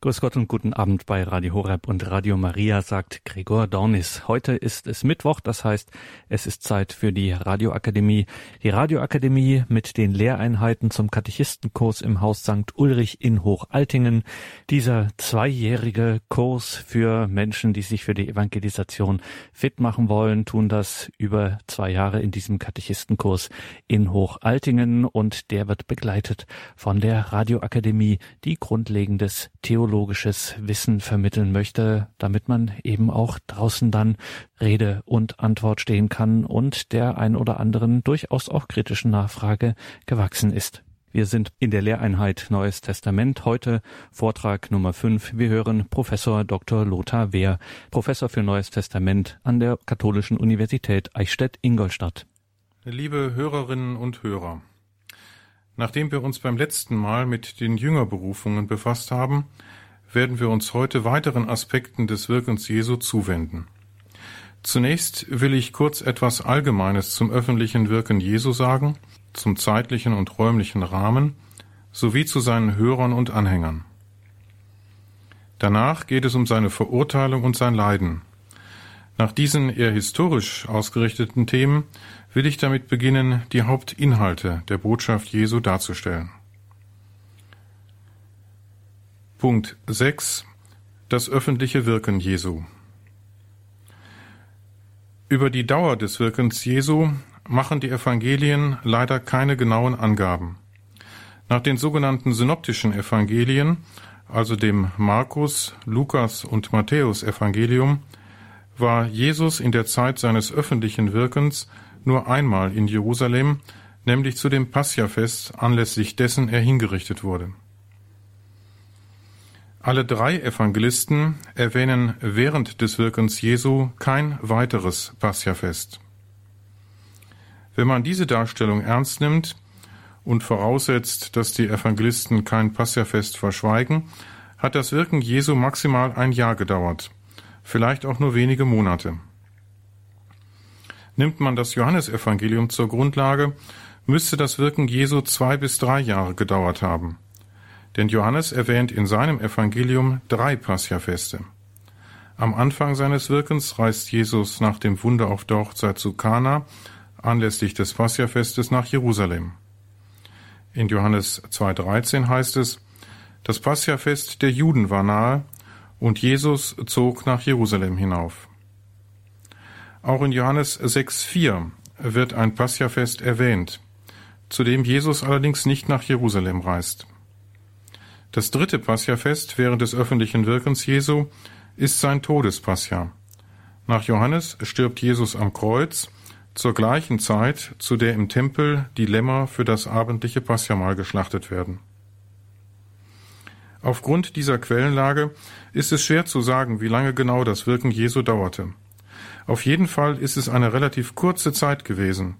Grüß Gott und guten Abend bei Radio Horeb und Radio Maria, sagt Gregor Dornis. Heute ist es Mittwoch, das heißt, es ist Zeit für die Radioakademie. Die Radioakademie mit den Lehreinheiten zum Katechistenkurs im Haus St. Ulrich in Hochaltingen. Dieser zweijährige Kurs für Menschen, die sich für die Evangelisation fit machen wollen, tun das über zwei Jahre in diesem Katechistenkurs in Hochaltingen und der wird begleitet von der Radioakademie, die grundlegendes Theologie theologisches Wissen vermitteln möchte, damit man eben auch draußen dann Rede und Antwort stehen kann und der ein oder anderen durchaus auch kritischen Nachfrage gewachsen ist. Wir sind in der Lehreinheit Neues Testament. Heute Vortrag Nummer 5. Wir hören Professor Dr. Lothar Wehr, Professor für Neues Testament an der Katholischen Universität Eichstätt-Ingolstadt. Liebe Hörerinnen und Hörer, nachdem wir uns beim letzten Mal mit den Jüngerberufungen befasst haben, werden wir uns heute weiteren Aspekten des Wirkens Jesu zuwenden. Zunächst will ich kurz etwas Allgemeines zum öffentlichen Wirken Jesu sagen, zum zeitlichen und räumlichen Rahmen sowie zu seinen Hörern und Anhängern. Danach geht es um seine Verurteilung und sein Leiden. Nach diesen eher historisch ausgerichteten Themen will ich damit beginnen, die Hauptinhalte der Botschaft Jesu darzustellen. Punkt 6 Das öffentliche Wirken Jesu Über die Dauer des Wirkens Jesu machen die Evangelien leider keine genauen Angaben. Nach den sogenannten synoptischen Evangelien, also dem Markus, Lukas und Matthäus Evangelium, war Jesus in der Zeit seines öffentlichen Wirkens nur einmal in Jerusalem, nämlich zu dem Passiafest, anlässlich dessen er hingerichtet wurde. Alle drei Evangelisten erwähnen während des Wirkens Jesu kein weiteres Passiafest. Wenn man diese Darstellung ernst nimmt und voraussetzt, dass die Evangelisten kein Passiafest verschweigen, hat das Wirken Jesu maximal ein Jahr gedauert, vielleicht auch nur wenige Monate. Nimmt man das Johannesevangelium zur Grundlage, müsste das Wirken Jesu zwei bis drei Jahre gedauert haben. Denn Johannes erwähnt in seinem Evangelium drei Passiafeste. Am Anfang seines Wirkens reist Jesus nach dem Wunder auf der Hochzeit zu Kana anlässlich des Passiafestes nach Jerusalem. In Johannes 2,13 heißt es, das Passiafest der Juden war nahe und Jesus zog nach Jerusalem hinauf. Auch in Johannes 6,4 wird ein Passiafest erwähnt, zu dem Jesus allerdings nicht nach Jerusalem reist. Das dritte Passiafest während des öffentlichen Wirkens Jesu ist sein Todespassia. Nach Johannes stirbt Jesus am Kreuz zur gleichen Zeit, zu der im Tempel die Lämmer für das abendliche Passiamal geschlachtet werden. Aufgrund dieser Quellenlage ist es schwer zu sagen, wie lange genau das Wirken Jesu dauerte. Auf jeden Fall ist es eine relativ kurze Zeit gewesen,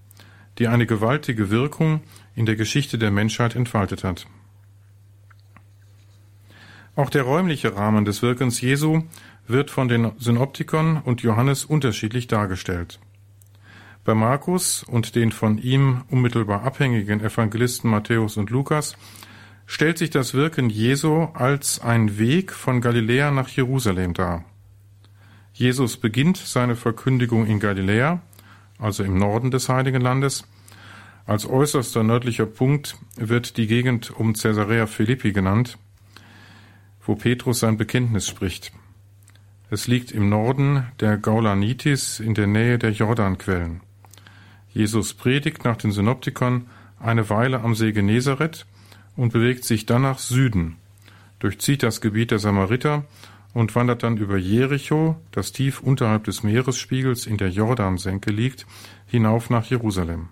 die eine gewaltige Wirkung in der Geschichte der Menschheit entfaltet hat. Auch der räumliche Rahmen des Wirkens Jesu wird von den Synoptikern und Johannes unterschiedlich dargestellt. Bei Markus und den von ihm unmittelbar abhängigen Evangelisten Matthäus und Lukas stellt sich das Wirken Jesu als ein Weg von Galiläa nach Jerusalem dar. Jesus beginnt seine Verkündigung in Galiläa, also im Norden des Heiligen Landes. Als äußerster nördlicher Punkt wird die Gegend um Caesarea Philippi genannt wo Petrus sein Bekenntnis spricht. Es liegt im Norden der Gaulanitis in der Nähe der Jordanquellen. Jesus predigt nach den Synoptikern eine Weile am See Genezareth und bewegt sich dann nach Süden, durchzieht das Gebiet der Samariter und wandert dann über Jericho, das tief unterhalb des Meeresspiegels in der Jordansenke liegt, hinauf nach Jerusalem.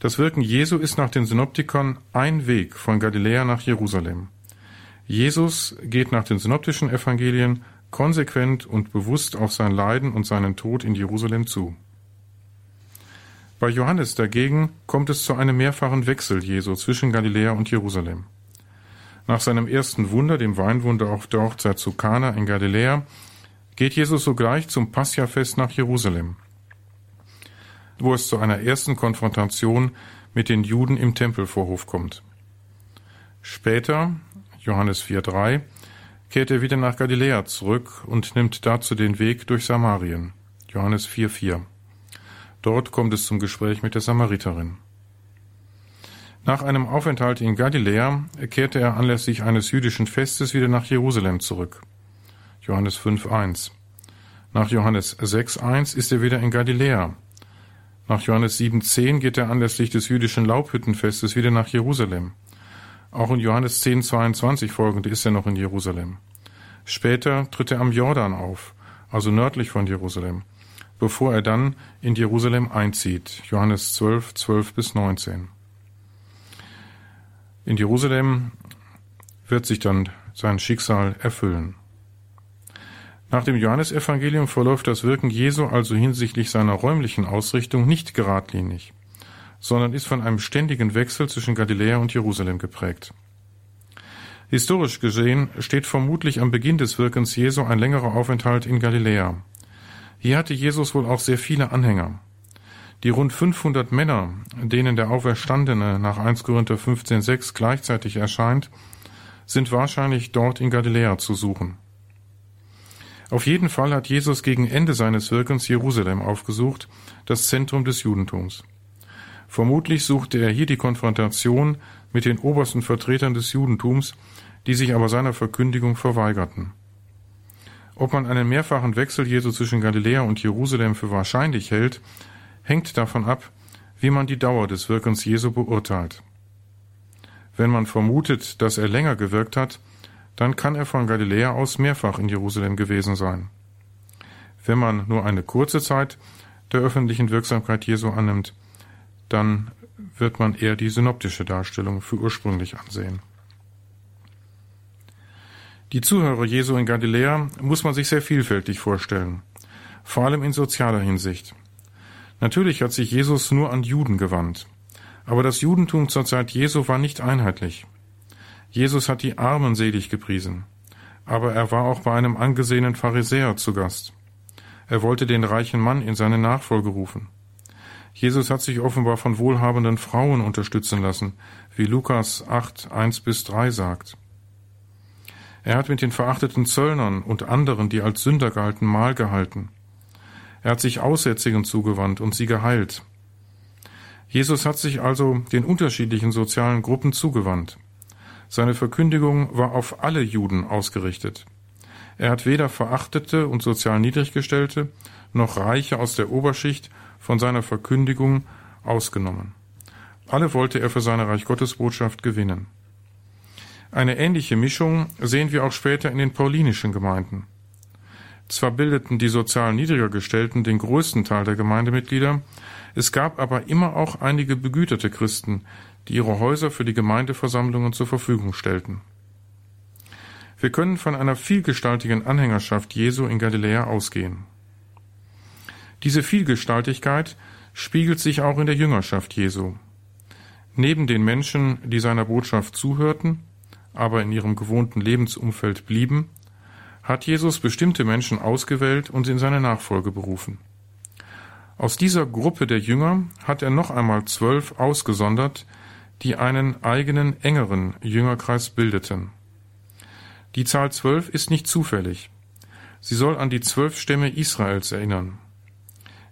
Das Wirken Jesu ist nach den Synoptikern ein Weg von Galiläa nach Jerusalem. Jesus geht nach den synoptischen Evangelien konsequent und bewusst auf sein Leiden und seinen Tod in Jerusalem zu. Bei Johannes dagegen kommt es zu einem mehrfachen Wechsel Jesu zwischen Galiläa und Jerusalem. Nach seinem ersten Wunder, dem Weinwunder auf der Hochzeit zu Kana in Galiläa, geht Jesus sogleich zum Passiafest nach Jerusalem, wo es zu einer ersten Konfrontation mit den Juden im Tempelvorhof kommt. Später, Johannes 4,3, kehrt er wieder nach Galiläa zurück und nimmt dazu den Weg durch Samarien. Johannes 4,4. Dort kommt es zum Gespräch mit der Samariterin. Nach einem Aufenthalt in Galiläa kehrte er anlässlich eines jüdischen Festes wieder nach Jerusalem zurück. Johannes 5,1. Nach Johannes 6,1 ist er wieder in Galiläa. Nach Johannes 7,10 geht er anlässlich des jüdischen Laubhüttenfestes wieder nach Jerusalem. Auch in Johannes 10,22 folgende ist er noch in Jerusalem. Später tritt er am Jordan auf, also nördlich von Jerusalem, bevor er dann in Jerusalem einzieht. Johannes 12, 12 bis 19. In Jerusalem wird sich dann sein Schicksal erfüllen. Nach dem Johannesevangelium verläuft das Wirken Jesu also hinsichtlich seiner räumlichen Ausrichtung nicht geradlinig, sondern ist von einem ständigen Wechsel zwischen Galiläa und Jerusalem geprägt. Historisch gesehen steht vermutlich am Beginn des Wirkens Jesu ein längerer Aufenthalt in Galiläa. Hier hatte Jesus wohl auch sehr viele Anhänger. Die rund 500 Männer, denen der Auferstandene nach 1 Korinther 15,6 gleichzeitig erscheint, sind wahrscheinlich dort in Galiläa zu suchen. Auf jeden Fall hat Jesus gegen Ende seines Wirkens Jerusalem aufgesucht, das Zentrum des Judentums. Vermutlich suchte er hier die Konfrontation mit den obersten Vertretern des Judentums, die sich aber seiner Verkündigung verweigerten. Ob man einen mehrfachen Wechsel Jesu zwischen Galiläa und Jerusalem für wahrscheinlich hält, hängt davon ab, wie man die Dauer des Wirkens Jesu beurteilt. Wenn man vermutet, dass er länger gewirkt hat, dann kann er von Galiläa aus mehrfach in Jerusalem gewesen sein. Wenn man nur eine kurze Zeit der öffentlichen Wirksamkeit Jesu annimmt, dann wird man eher die synoptische Darstellung für ursprünglich ansehen. Die Zuhörer Jesu in Galiläa muss man sich sehr vielfältig vorstellen, vor allem in sozialer Hinsicht. Natürlich hat sich Jesus nur an Juden gewandt, aber das Judentum zur Zeit Jesu war nicht einheitlich. Jesus hat die Armen selig gepriesen, aber er war auch bei einem angesehenen Pharisäer zu Gast. Er wollte den reichen Mann in seine Nachfolge rufen. Jesus hat sich offenbar von wohlhabenden Frauen unterstützen lassen, wie Lukas 8, 1 bis 3 sagt. Er hat mit den verachteten Zöllnern und anderen, die als Sünder galten, Mahl gehalten. Er hat sich Aussätzigen zugewandt und sie geheilt. Jesus hat sich also den unterschiedlichen sozialen Gruppen zugewandt. Seine Verkündigung war auf alle Juden ausgerichtet. Er hat weder Verachtete und sozial Niedriggestellte noch Reiche aus der Oberschicht von seiner Verkündigung ausgenommen. Alle wollte er für seine Reich Gottes Botschaft gewinnen. Eine ähnliche Mischung sehen wir auch später in den paulinischen Gemeinden. Zwar bildeten die sozial niedriger gestellten den größten Teil der Gemeindemitglieder, es gab aber immer auch einige begüterte Christen, die ihre Häuser für die Gemeindeversammlungen zur Verfügung stellten. Wir können von einer vielgestaltigen Anhängerschaft Jesu in Galiläa ausgehen. Diese Vielgestaltigkeit spiegelt sich auch in der Jüngerschaft Jesu. Neben den Menschen, die seiner Botschaft zuhörten, aber in ihrem gewohnten Lebensumfeld blieben, hat Jesus bestimmte Menschen ausgewählt und in seine Nachfolge berufen. Aus dieser Gruppe der Jünger hat er noch einmal zwölf ausgesondert, die einen eigenen engeren Jüngerkreis bildeten. Die Zahl zwölf ist nicht zufällig. Sie soll an die zwölf Stämme Israels erinnern.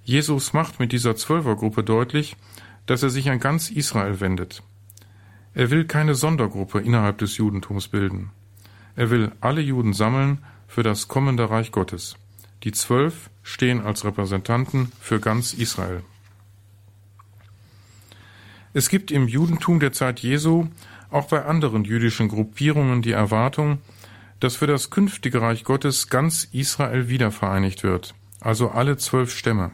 Jesus macht mit dieser Zwölfergruppe deutlich, dass er sich an ganz Israel wendet. Er will keine Sondergruppe innerhalb des Judentums bilden. Er will alle Juden sammeln für das kommende Reich Gottes. Die Zwölf stehen als Repräsentanten für ganz Israel. Es gibt im Judentum der Zeit Jesu auch bei anderen jüdischen Gruppierungen die Erwartung, dass für das künftige Reich Gottes ganz Israel wiedervereinigt wird, also alle zwölf Stämme.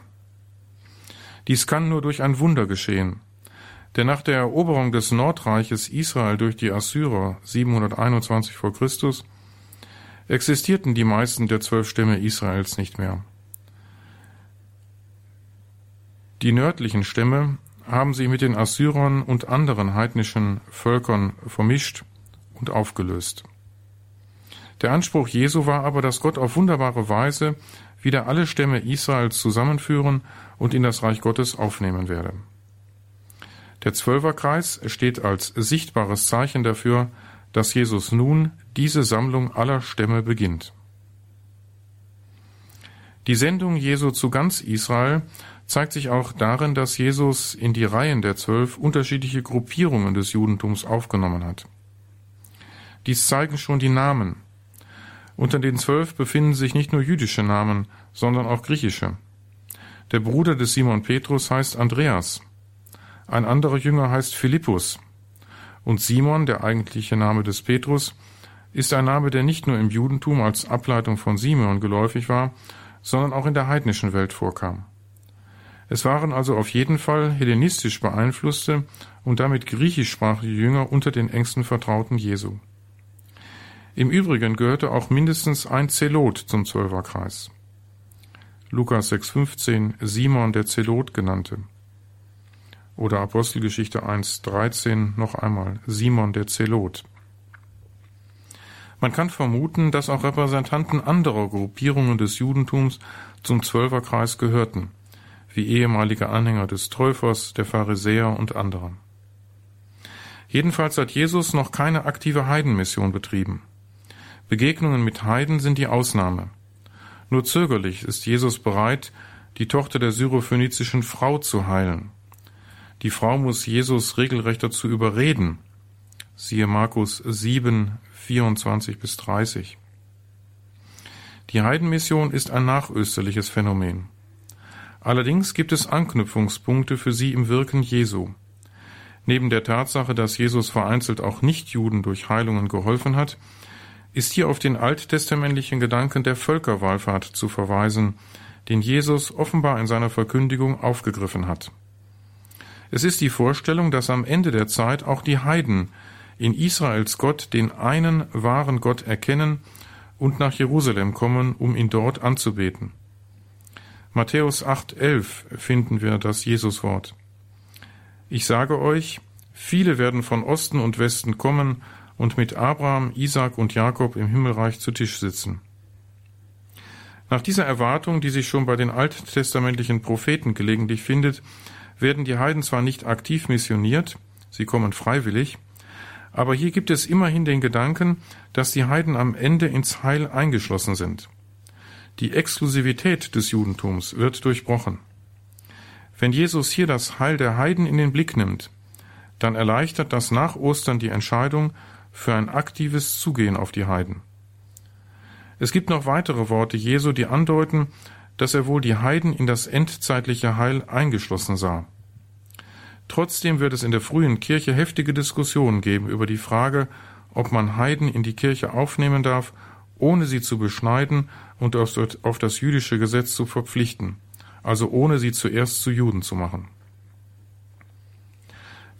Dies kann nur durch ein Wunder geschehen, denn nach der Eroberung des Nordreiches Israel durch die Assyrer 721 vor Christus existierten die meisten der zwölf Stämme Israels nicht mehr. Die nördlichen Stämme haben sich mit den Assyrern und anderen heidnischen Völkern vermischt und aufgelöst. Der Anspruch Jesu war aber, dass Gott auf wunderbare Weise wieder alle Stämme Israels zusammenführen und in das Reich Gottes aufnehmen werde. Der Zwölferkreis steht als sichtbares Zeichen dafür, dass Jesus nun diese Sammlung aller Stämme beginnt. Die Sendung Jesu zu ganz Israel zeigt sich auch darin, dass Jesus in die Reihen der zwölf unterschiedliche Gruppierungen des Judentums aufgenommen hat. Dies zeigen schon die Namen. Unter den zwölf befinden sich nicht nur jüdische Namen, sondern auch griechische. Der Bruder des Simon Petrus heißt Andreas. Ein anderer Jünger heißt Philippus. Und Simon, der eigentliche Name des Petrus, ist ein Name, der nicht nur im Judentum als Ableitung von Simon geläufig war, sondern auch in der heidnischen Welt vorkam. Es waren also auf jeden Fall hellenistisch beeinflusste und damit griechischsprachige Jünger unter den engsten Vertrauten Jesu. Im Übrigen gehörte auch mindestens ein Zelot zum Zwölferkreis. Lukas 6,15 Simon der Zelot genannte. Oder Apostelgeschichte 1,13 noch einmal Simon der Zelot. Man kann vermuten, dass auch Repräsentanten anderer Gruppierungen des Judentums zum Zwölferkreis gehörten, wie ehemalige Anhänger des Täufers, der Pharisäer und andere. Jedenfalls hat Jesus noch keine aktive Heidenmission betrieben. Begegnungen mit Heiden sind die Ausnahme. Nur zögerlich ist Jesus bereit, die Tochter der syrophönizischen Frau zu heilen. Die Frau muss Jesus regelrecht dazu überreden. Siehe Markus 7, 24 bis 30. Die Heidenmission ist ein nachösterliches Phänomen. Allerdings gibt es Anknüpfungspunkte für sie im Wirken Jesu. Neben der Tatsache, dass Jesus vereinzelt auch Nichtjuden durch Heilungen geholfen hat, ist hier auf den alttestamentlichen Gedanken der Völkerwallfahrt zu verweisen, den Jesus offenbar in seiner Verkündigung aufgegriffen hat. Es ist die Vorstellung, dass am Ende der Zeit auch die Heiden in Israels Gott den einen wahren Gott erkennen und nach Jerusalem kommen, um ihn dort anzubeten. Matthäus 8,11 finden wir das Jesuswort. Ich sage euch, viele werden von Osten und Westen kommen und mit Abraham, Isaac und Jakob im Himmelreich zu Tisch sitzen. Nach dieser Erwartung, die sich schon bei den alttestamentlichen Propheten gelegentlich findet, werden die Heiden zwar nicht aktiv missioniert, sie kommen freiwillig, aber hier gibt es immerhin den Gedanken, dass die Heiden am Ende ins Heil eingeschlossen sind. Die Exklusivität des Judentums wird durchbrochen. Wenn Jesus hier das Heil der Heiden in den Blick nimmt, dann erleichtert das nach Ostern die Entscheidung, für ein aktives Zugehen auf die Heiden. Es gibt noch weitere Worte Jesu, die andeuten, dass er wohl die Heiden in das endzeitliche Heil eingeschlossen sah. Trotzdem wird es in der frühen Kirche heftige Diskussionen geben über die Frage, ob man Heiden in die Kirche aufnehmen darf, ohne sie zu beschneiden und auf das jüdische Gesetz zu verpflichten, also ohne sie zuerst zu Juden zu machen.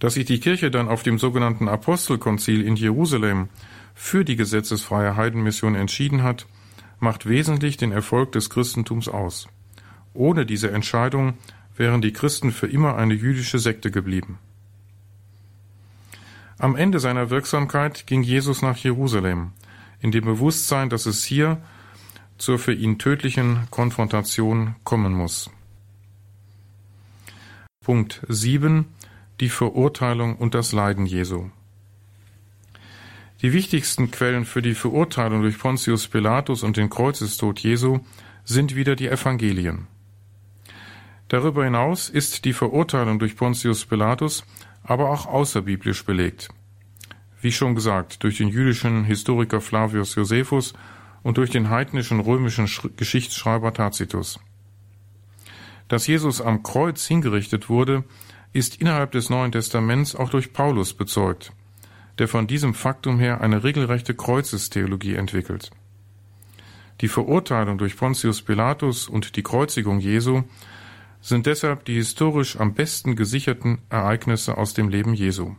Dass sich die Kirche dann auf dem sogenannten Apostelkonzil in Jerusalem für die gesetzesfreie Heidenmission entschieden hat, macht wesentlich den Erfolg des Christentums aus. Ohne diese Entscheidung wären die Christen für immer eine jüdische Sekte geblieben. Am Ende seiner Wirksamkeit ging Jesus nach Jerusalem, in dem Bewusstsein, dass es hier zur für ihn tödlichen Konfrontation kommen muss. Punkt 7 die Verurteilung und das Leiden Jesu. Die wichtigsten Quellen für die Verurteilung durch Pontius Pilatus und den Kreuzestod Jesu sind wieder die Evangelien. Darüber hinaus ist die Verurteilung durch Pontius Pilatus aber auch außerbiblisch belegt. Wie schon gesagt, durch den jüdischen Historiker Flavius Josephus und durch den heidnischen römischen Geschichtsschreiber Tacitus. Dass Jesus am Kreuz hingerichtet wurde, ist innerhalb des Neuen Testaments auch durch Paulus bezeugt, der von diesem Faktum her eine regelrechte Kreuzestheologie entwickelt. Die Verurteilung durch Pontius Pilatus und die Kreuzigung Jesu sind deshalb die historisch am besten gesicherten Ereignisse aus dem Leben Jesu.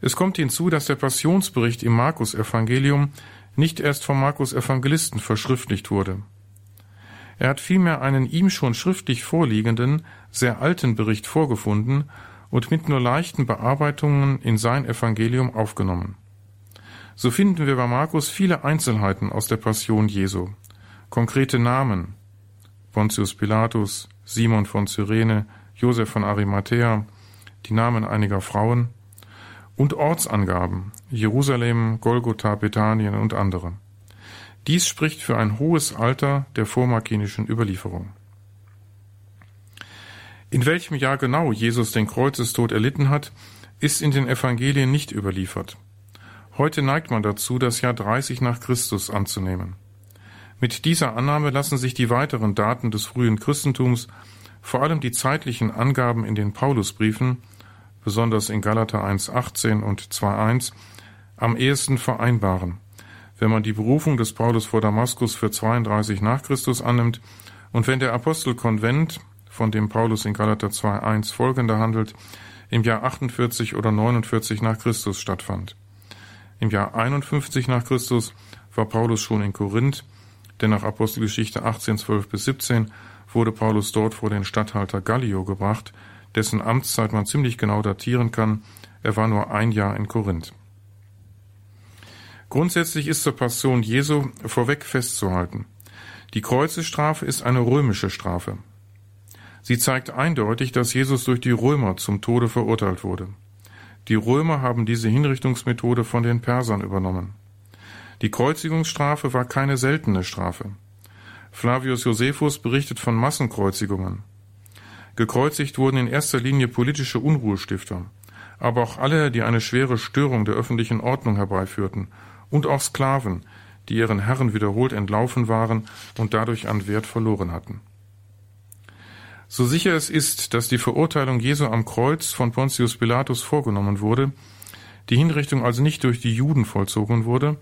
Es kommt hinzu, dass der Passionsbericht im Markus-Evangelium nicht erst vom Markus-Evangelisten verschriftlicht wurde. Er hat vielmehr einen ihm schon schriftlich vorliegenden, sehr alten Bericht vorgefunden und mit nur leichten Bearbeitungen in sein Evangelium aufgenommen. So finden wir bei Markus viele Einzelheiten aus der Passion Jesu, konkrete Namen Pontius Pilatus, Simon von Cyrene, Josef von Arimathea, die Namen einiger Frauen und Ortsangaben Jerusalem, Golgotha, Bethanien und andere. Dies spricht für ein hohes Alter der vormarkinischen Überlieferung. In welchem Jahr genau Jesus den Kreuzestod erlitten hat, ist in den Evangelien nicht überliefert. Heute neigt man dazu, das Jahr 30 nach Christus anzunehmen. Mit dieser Annahme lassen sich die weiteren Daten des frühen Christentums, vor allem die zeitlichen Angaben in den Paulusbriefen, besonders in Galater 1,18 und 2,1, am ehesten vereinbaren, wenn man die Berufung des Paulus vor Damaskus für 32 nach Christus annimmt und wenn der Apostelkonvent, von dem Paulus in Galater 2,1 folgende handelt, im Jahr 48 oder 49 nach Christus stattfand. Im Jahr 51 nach Christus war Paulus schon in Korinth, denn nach Apostelgeschichte 18, 12 bis 17 wurde Paulus dort vor den Statthalter Gallio gebracht, dessen Amtszeit man ziemlich genau datieren kann. Er war nur ein Jahr in Korinth. Grundsätzlich ist zur Passion Jesu vorweg festzuhalten. Die Kreuzesstrafe ist eine römische Strafe. Sie zeigt eindeutig, dass Jesus durch die Römer zum Tode verurteilt wurde. Die Römer haben diese Hinrichtungsmethode von den Persern übernommen. Die Kreuzigungsstrafe war keine seltene Strafe. Flavius Josephus berichtet von Massenkreuzigungen. Gekreuzigt wurden in erster Linie politische Unruhestifter, aber auch alle, die eine schwere Störung der öffentlichen Ordnung herbeiführten, und auch Sklaven, die ihren Herren wiederholt entlaufen waren und dadurch an Wert verloren hatten. So sicher es ist, dass die Verurteilung Jesu am Kreuz von Pontius Pilatus vorgenommen wurde, die Hinrichtung also nicht durch die Juden vollzogen wurde,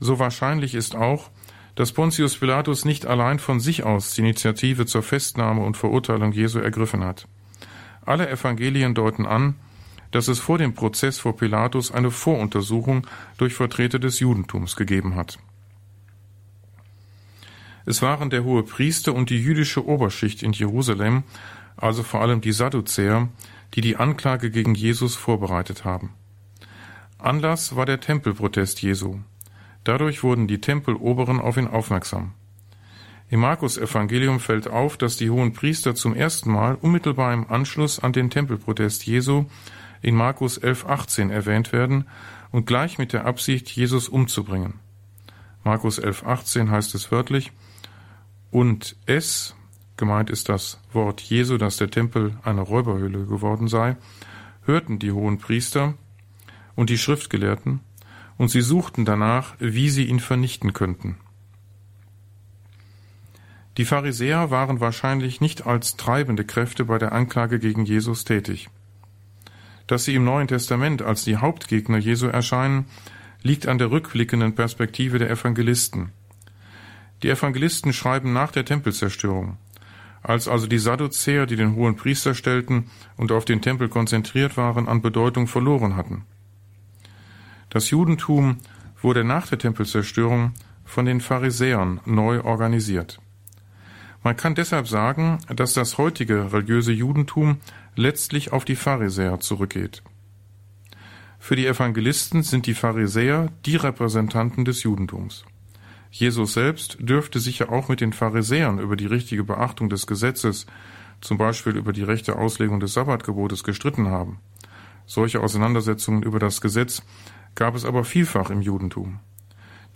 so wahrscheinlich ist auch, dass Pontius Pilatus nicht allein von sich aus die Initiative zur Festnahme und Verurteilung Jesu ergriffen hat. Alle Evangelien deuten an, dass es vor dem Prozess vor Pilatus eine Voruntersuchung durch Vertreter des Judentums gegeben hat. Es waren der hohe Priester und die jüdische Oberschicht in Jerusalem, also vor allem die Sadduzäer, die die Anklage gegen Jesus vorbereitet haben. Anlass war der Tempelprotest Jesu. Dadurch wurden die Tempeloberen auf ihn aufmerksam. Im Markus Evangelium fällt auf, dass die hohen Priester zum ersten Mal unmittelbar im Anschluss an den Tempelprotest Jesu in Markus 11,18 erwähnt werden und gleich mit der Absicht, Jesus umzubringen. Markus 11,18 heißt es wörtlich, und es, gemeint ist das Wort Jesu, dass der Tempel eine Räuberhöhle geworden sei, hörten die hohen Priester und die Schriftgelehrten, und sie suchten danach, wie sie ihn vernichten könnten. Die Pharisäer waren wahrscheinlich nicht als treibende Kräfte bei der Anklage gegen Jesus tätig. Dass sie im Neuen Testament als die Hauptgegner Jesu erscheinen, liegt an der rückblickenden Perspektive der Evangelisten. Die Evangelisten schreiben nach der Tempelzerstörung. Als also die Sadduzäer, die den hohen Priester stellten und auf den Tempel konzentriert waren, an Bedeutung verloren hatten. Das Judentum wurde nach der Tempelzerstörung von den Pharisäern neu organisiert. Man kann deshalb sagen, dass das heutige religiöse Judentum letztlich auf die Pharisäer zurückgeht. Für die Evangelisten sind die Pharisäer die Repräsentanten des Judentums. Jesus selbst dürfte sicher auch mit den Pharisäern über die richtige Beachtung des Gesetzes, zum Beispiel über die rechte Auslegung des Sabbatgebotes, gestritten haben. Solche Auseinandersetzungen über das Gesetz gab es aber vielfach im Judentum.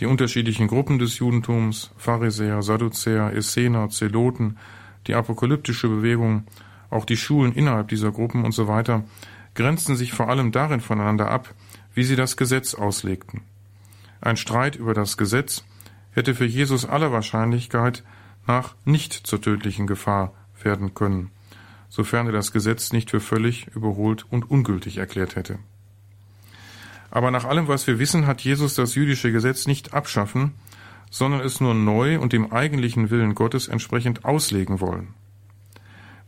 Die unterschiedlichen Gruppen des Judentums, Pharisäer, Sadduzäer, Essener, Zeloten, die apokalyptische Bewegung, auch die Schulen innerhalb dieser Gruppen und so weiter, grenzten sich vor allem darin voneinander ab, wie sie das Gesetz auslegten. Ein Streit über das Gesetz hätte für Jesus aller Wahrscheinlichkeit nach nicht zur tödlichen Gefahr werden können, sofern er das Gesetz nicht für völlig überholt und ungültig erklärt hätte. Aber nach allem, was wir wissen, hat Jesus das jüdische Gesetz nicht abschaffen, sondern es nur neu und dem eigentlichen Willen Gottes entsprechend auslegen wollen.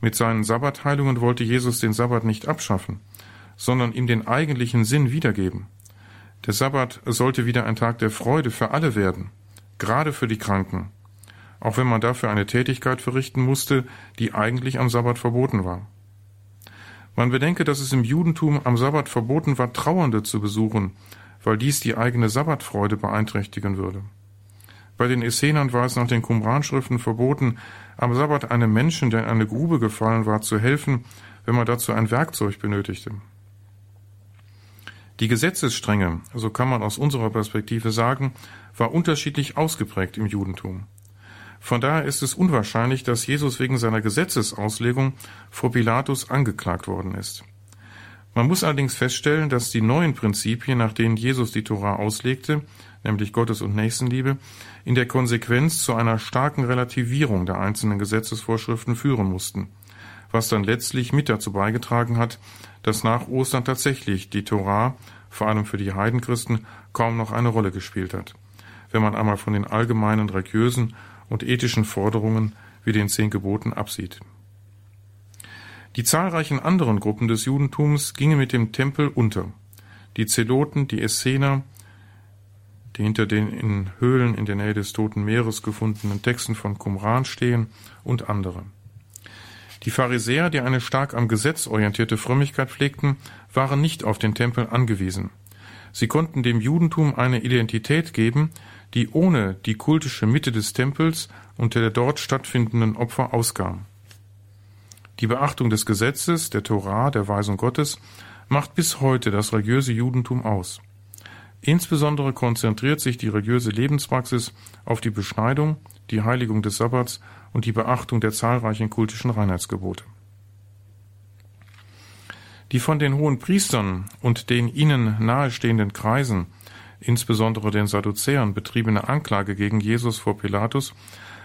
Mit seinen Sabbatheilungen wollte Jesus den Sabbat nicht abschaffen, sondern ihm den eigentlichen Sinn wiedergeben. Der Sabbat sollte wieder ein Tag der Freude für alle werden, gerade für die Kranken, auch wenn man dafür eine Tätigkeit verrichten musste, die eigentlich am Sabbat verboten war. Man bedenke, dass es im Judentum am Sabbat verboten war, Trauernde zu besuchen, weil dies die eigene Sabbatfreude beeinträchtigen würde. Bei den Essenern war es nach den Qumran-Schriften verboten, am Sabbat einem Menschen, der in eine Grube gefallen war, zu helfen, wenn man dazu ein Werkzeug benötigte. Die Gesetzesstrenge, so kann man aus unserer Perspektive sagen, war unterschiedlich ausgeprägt im Judentum. Von daher ist es unwahrscheinlich, dass Jesus wegen seiner Gesetzesauslegung vor Pilatus angeklagt worden ist. Man muss allerdings feststellen, dass die neuen Prinzipien, nach denen Jesus die Tora auslegte, nämlich Gottes und Nächstenliebe, in der Konsequenz zu einer starken Relativierung der einzelnen Gesetzesvorschriften führen mussten, was dann letztlich mit dazu beigetragen hat, dass nach Ostern tatsächlich die Tora, vor allem für die Heidenchristen, kaum noch eine Rolle gespielt hat, wenn man einmal von den allgemeinen religiösen und ethischen Forderungen wie den zehn Geboten absieht. Die zahlreichen anderen Gruppen des Judentums gingen mit dem Tempel unter. Die Zeloten, die Essener, die hinter den in Höhlen in der Nähe des Toten Meeres gefundenen Texten von Qumran stehen, und andere. Die Pharisäer, die eine stark am Gesetz orientierte Frömmigkeit pflegten, waren nicht auf den Tempel angewiesen. Sie konnten dem Judentum eine Identität geben, die ohne die kultische Mitte des Tempels und der dort stattfindenden Opfer auskam. Die Beachtung des Gesetzes, der Torah, der Weisung Gottes, macht bis heute das religiöse Judentum aus. Insbesondere konzentriert sich die religiöse Lebenspraxis auf die Beschneidung, die Heiligung des Sabbats und die Beachtung der zahlreichen kultischen Reinheitsgebote. Die von den hohen Priestern und den ihnen nahestehenden Kreisen, insbesondere den Sadduzäern, betriebene Anklage gegen Jesus vor Pilatus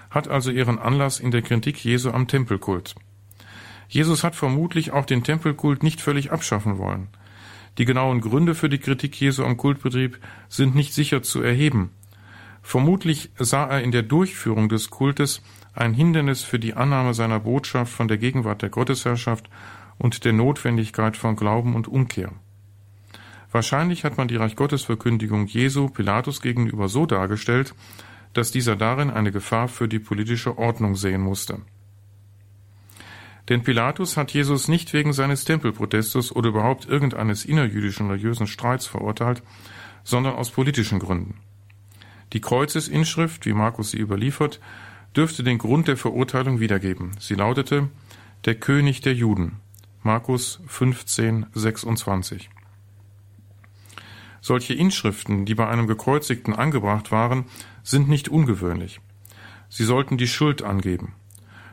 hat also ihren Anlass in der Kritik Jesu am Tempelkult. Jesus hat vermutlich auch den Tempelkult nicht völlig abschaffen wollen. Die genauen Gründe für die Kritik Jesu am Kultbetrieb sind nicht sicher zu erheben. Vermutlich sah er in der Durchführung des Kultes ein Hindernis für die Annahme seiner Botschaft von der Gegenwart der Gottesherrschaft und der Notwendigkeit von Glauben und Umkehr. Wahrscheinlich hat man die Reich Gottes Verkündigung Jesu Pilatus gegenüber so dargestellt, dass dieser darin eine Gefahr für die politische Ordnung sehen musste. Denn Pilatus hat Jesus nicht wegen seines Tempelprotestes oder überhaupt irgendeines innerjüdischen religiösen Streits verurteilt, sondern aus politischen Gründen. Die Kreuzesinschrift, wie Markus sie überliefert, dürfte den Grund der Verurteilung wiedergeben. Sie lautete Der König der Juden. Markus 15, 26. Solche Inschriften, die bei einem Gekreuzigten angebracht waren, sind nicht ungewöhnlich. Sie sollten die Schuld angeben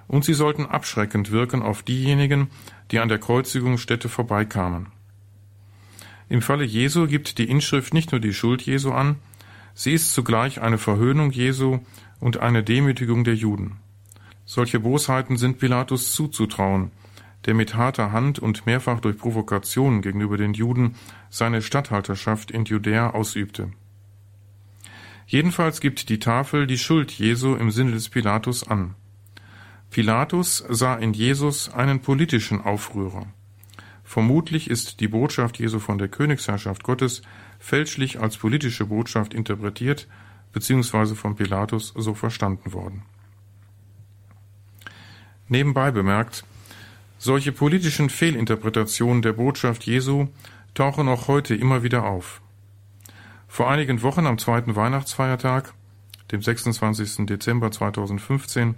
und sie sollten abschreckend wirken auf diejenigen, die an der Kreuzigungsstätte vorbeikamen. Im Falle Jesu gibt die Inschrift nicht nur die Schuld Jesu an, sie ist zugleich eine Verhöhnung Jesu und eine Demütigung der Juden. Solche Bosheiten sind Pilatus zuzutrauen, der mit harter Hand und mehrfach durch Provokationen gegenüber den Juden seine Statthalterschaft in Judäa ausübte. Jedenfalls gibt die Tafel die Schuld Jesu im Sinne des Pilatus an. Pilatus sah in Jesus einen politischen Aufrührer. Vermutlich ist die Botschaft Jesu von der Königsherrschaft Gottes fälschlich als politische Botschaft interpretiert bzw. von Pilatus so verstanden worden. Nebenbei bemerkt, solche politischen Fehlinterpretationen der Botschaft Jesu tauchen auch heute immer wieder auf. Vor einigen Wochen am zweiten Weihnachtsfeiertag, dem 26. Dezember 2015,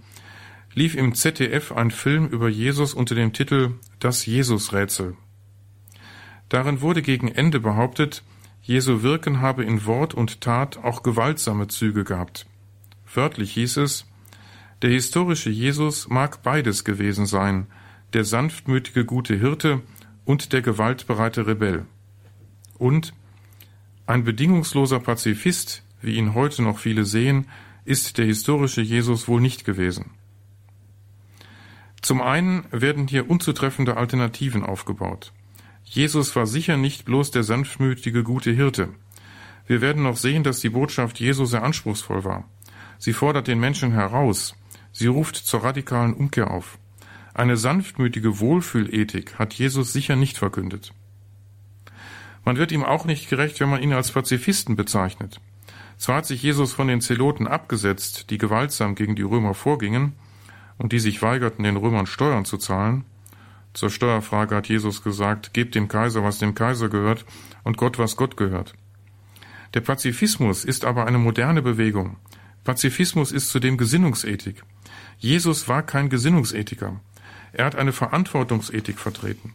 lief im ZDF ein Film über Jesus unter dem Titel Das Jesusrätsel. Darin wurde gegen Ende behauptet, Jesu Wirken habe in Wort und Tat auch gewaltsame Züge gehabt. Wörtlich hieß es, der historische Jesus mag beides gewesen sein, der sanftmütige gute Hirte und der gewaltbereite Rebell. Und ein bedingungsloser Pazifist, wie ihn heute noch viele sehen, ist der historische Jesus wohl nicht gewesen. Zum einen werden hier unzutreffende Alternativen aufgebaut. Jesus war sicher nicht bloß der sanftmütige gute Hirte. Wir werden noch sehen, dass die Botschaft Jesu sehr anspruchsvoll war. Sie fordert den Menschen heraus. Sie ruft zur radikalen Umkehr auf. Eine sanftmütige Wohlfühlethik hat Jesus sicher nicht verkündet. Man wird ihm auch nicht gerecht, wenn man ihn als Pazifisten bezeichnet. Zwar hat sich Jesus von den Zeloten abgesetzt, die gewaltsam gegen die Römer vorgingen, und die sich weigerten, den Römern Steuern zu zahlen. Zur Steuerfrage hat Jesus gesagt, gebt dem Kaiser, was dem Kaiser gehört, und Gott, was Gott gehört. Der Pazifismus ist aber eine moderne Bewegung. Pazifismus ist zudem Gesinnungsethik. Jesus war kein Gesinnungsethiker. Er hat eine Verantwortungsethik vertreten.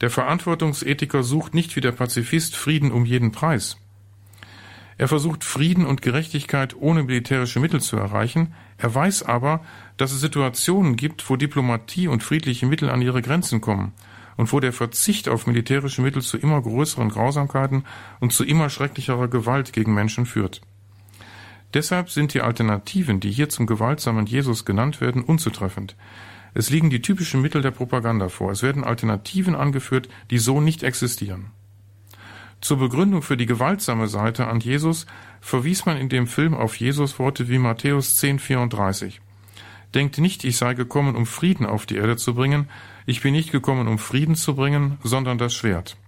Der Verantwortungsethiker sucht nicht wie der Pazifist Frieden um jeden Preis. Er versucht Frieden und Gerechtigkeit ohne militärische Mittel zu erreichen, er weiß aber, dass es Situationen gibt, wo Diplomatie und friedliche Mittel an ihre Grenzen kommen und wo der Verzicht auf militärische Mittel zu immer größeren Grausamkeiten und zu immer schrecklicherer Gewalt gegen Menschen führt. Deshalb sind die Alternativen, die hier zum gewaltsamen Jesus genannt werden, unzutreffend. Es liegen die typischen Mittel der Propaganda vor. Es werden Alternativen angeführt, die so nicht existieren. Zur Begründung für die gewaltsame Seite an Jesus verwies man in dem Film auf Jesus Worte wie Matthäus 10,34. Denkt nicht, ich sei gekommen, um Frieden auf die Erde zu bringen. Ich bin nicht gekommen, um Frieden zu bringen, sondern das Schwert.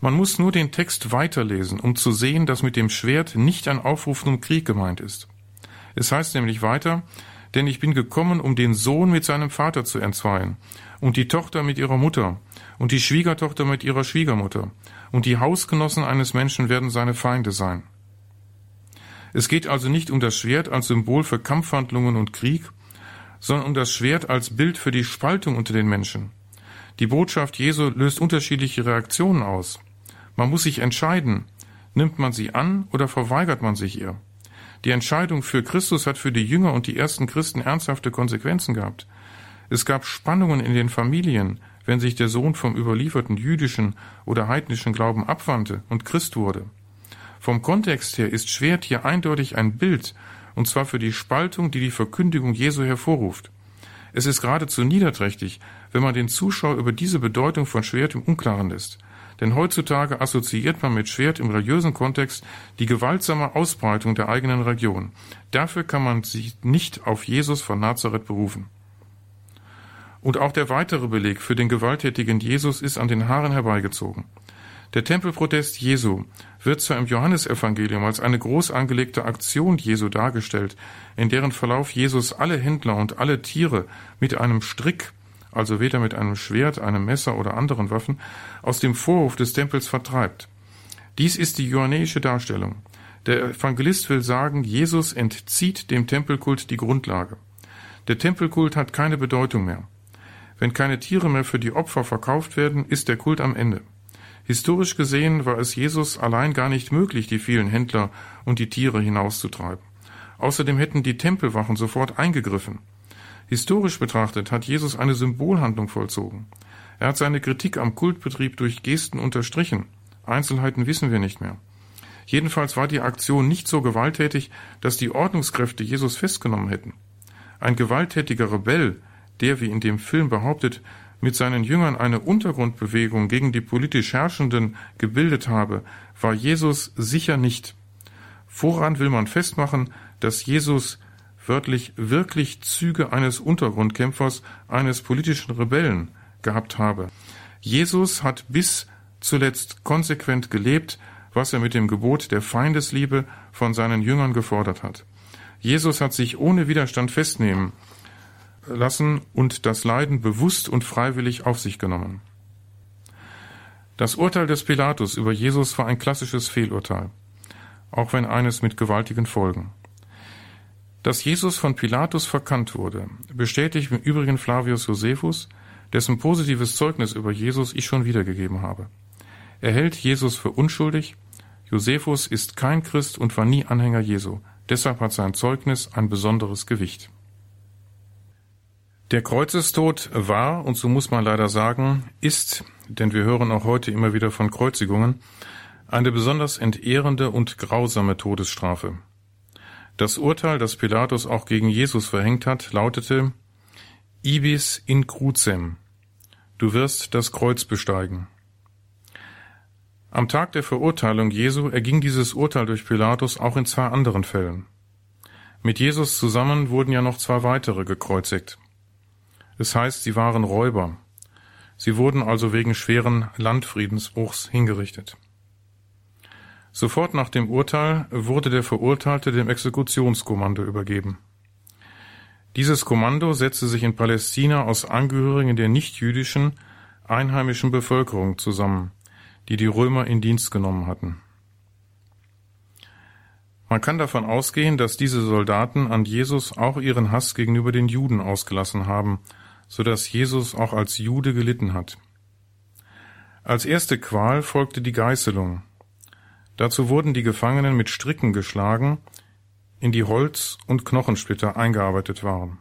Man muss nur den Text weiterlesen, um zu sehen, dass mit dem Schwert nicht ein Aufruf zum Krieg gemeint ist. Es heißt nämlich weiter, denn ich bin gekommen, um den Sohn mit seinem Vater zu entzweien, und die Tochter mit ihrer Mutter, und die Schwiegertochter mit ihrer Schwiegermutter, und die Hausgenossen eines Menschen werden seine Feinde sein. Es geht also nicht um das Schwert als Symbol für Kampfhandlungen und Krieg, sondern um das Schwert als Bild für die Spaltung unter den Menschen. Die Botschaft Jesu löst unterschiedliche Reaktionen aus. Man muss sich entscheiden, nimmt man sie an oder verweigert man sich ihr. Die Entscheidung für Christus hat für die Jünger und die ersten Christen ernsthafte Konsequenzen gehabt. Es gab Spannungen in den Familien, wenn sich der Sohn vom überlieferten jüdischen oder heidnischen Glauben abwandte und Christ wurde. Vom Kontext her ist Schwert hier eindeutig ein Bild, und zwar für die Spaltung, die die Verkündigung Jesu hervorruft. Es ist geradezu niederträchtig, wenn man den Zuschauer über diese Bedeutung von Schwert im Unklaren lässt. Denn heutzutage assoziiert man mit Schwert im religiösen Kontext die gewaltsame Ausbreitung der eigenen Region. Dafür kann man sich nicht auf Jesus von Nazareth berufen. Und auch der weitere Beleg für den gewalttätigen Jesus ist an den Haaren herbeigezogen. Der Tempelprotest Jesu wird zwar im Johannesevangelium als eine groß angelegte Aktion Jesu dargestellt, in deren Verlauf Jesus alle Händler und alle Tiere mit einem Strick, also weder mit einem Schwert, einem Messer oder anderen Waffen, aus dem Vorhof des Tempels vertreibt. Dies ist die johannäische Darstellung. Der Evangelist will sagen, Jesus entzieht dem Tempelkult die Grundlage. Der Tempelkult hat keine Bedeutung mehr. Wenn keine Tiere mehr für die Opfer verkauft werden, ist der Kult am Ende. Historisch gesehen war es Jesus allein gar nicht möglich, die vielen Händler und die Tiere hinauszutreiben. Außerdem hätten die Tempelwachen sofort eingegriffen. Historisch betrachtet hat Jesus eine Symbolhandlung vollzogen. Er hat seine Kritik am Kultbetrieb durch Gesten unterstrichen. Einzelheiten wissen wir nicht mehr. Jedenfalls war die Aktion nicht so gewalttätig, dass die Ordnungskräfte Jesus festgenommen hätten. Ein gewalttätiger Rebell der, wie in dem Film behauptet, mit seinen Jüngern eine Untergrundbewegung gegen die politisch Herrschenden gebildet habe, war Jesus sicher nicht. Voran will man festmachen, dass Jesus wörtlich wirklich Züge eines Untergrundkämpfers, eines politischen Rebellen gehabt habe. Jesus hat bis zuletzt konsequent gelebt, was er mit dem Gebot der Feindesliebe von seinen Jüngern gefordert hat. Jesus hat sich ohne Widerstand festnehmen lassen und das Leiden bewusst und freiwillig auf sich genommen. Das Urteil des Pilatus über Jesus war ein klassisches Fehlurteil, auch wenn eines mit gewaltigen Folgen. Dass Jesus von Pilatus verkannt wurde, bestätigt im Übrigen Flavius Josephus, dessen positives Zeugnis über Jesus ich schon wiedergegeben habe. Er hält Jesus für unschuldig, Josephus ist kein Christ und war nie Anhänger Jesu, deshalb hat sein Zeugnis ein besonderes Gewicht. Der Kreuzestod war, und so muss man leider sagen, ist, denn wir hören auch heute immer wieder von Kreuzigungen, eine besonders entehrende und grausame Todesstrafe. Das Urteil, das Pilatus auch gegen Jesus verhängt hat, lautete Ibis in crucem. Du wirst das Kreuz besteigen. Am Tag der Verurteilung Jesu erging dieses Urteil durch Pilatus auch in zwei anderen Fällen. Mit Jesus zusammen wurden ja noch zwei weitere gekreuzigt. Es heißt, sie waren Räuber. Sie wurden also wegen schweren Landfriedensbruchs hingerichtet. Sofort nach dem Urteil wurde der Verurteilte dem Exekutionskommando übergeben. Dieses Kommando setzte sich in Palästina aus Angehörigen der nichtjüdischen, einheimischen Bevölkerung zusammen, die die Römer in Dienst genommen hatten. Man kann davon ausgehen, dass diese Soldaten an Jesus auch ihren Hass gegenüber den Juden ausgelassen haben so dass Jesus auch als Jude gelitten hat. Als erste Qual folgte die Geißelung. Dazu wurden die Gefangenen mit Stricken geschlagen, in die Holz- und Knochensplitter eingearbeitet waren.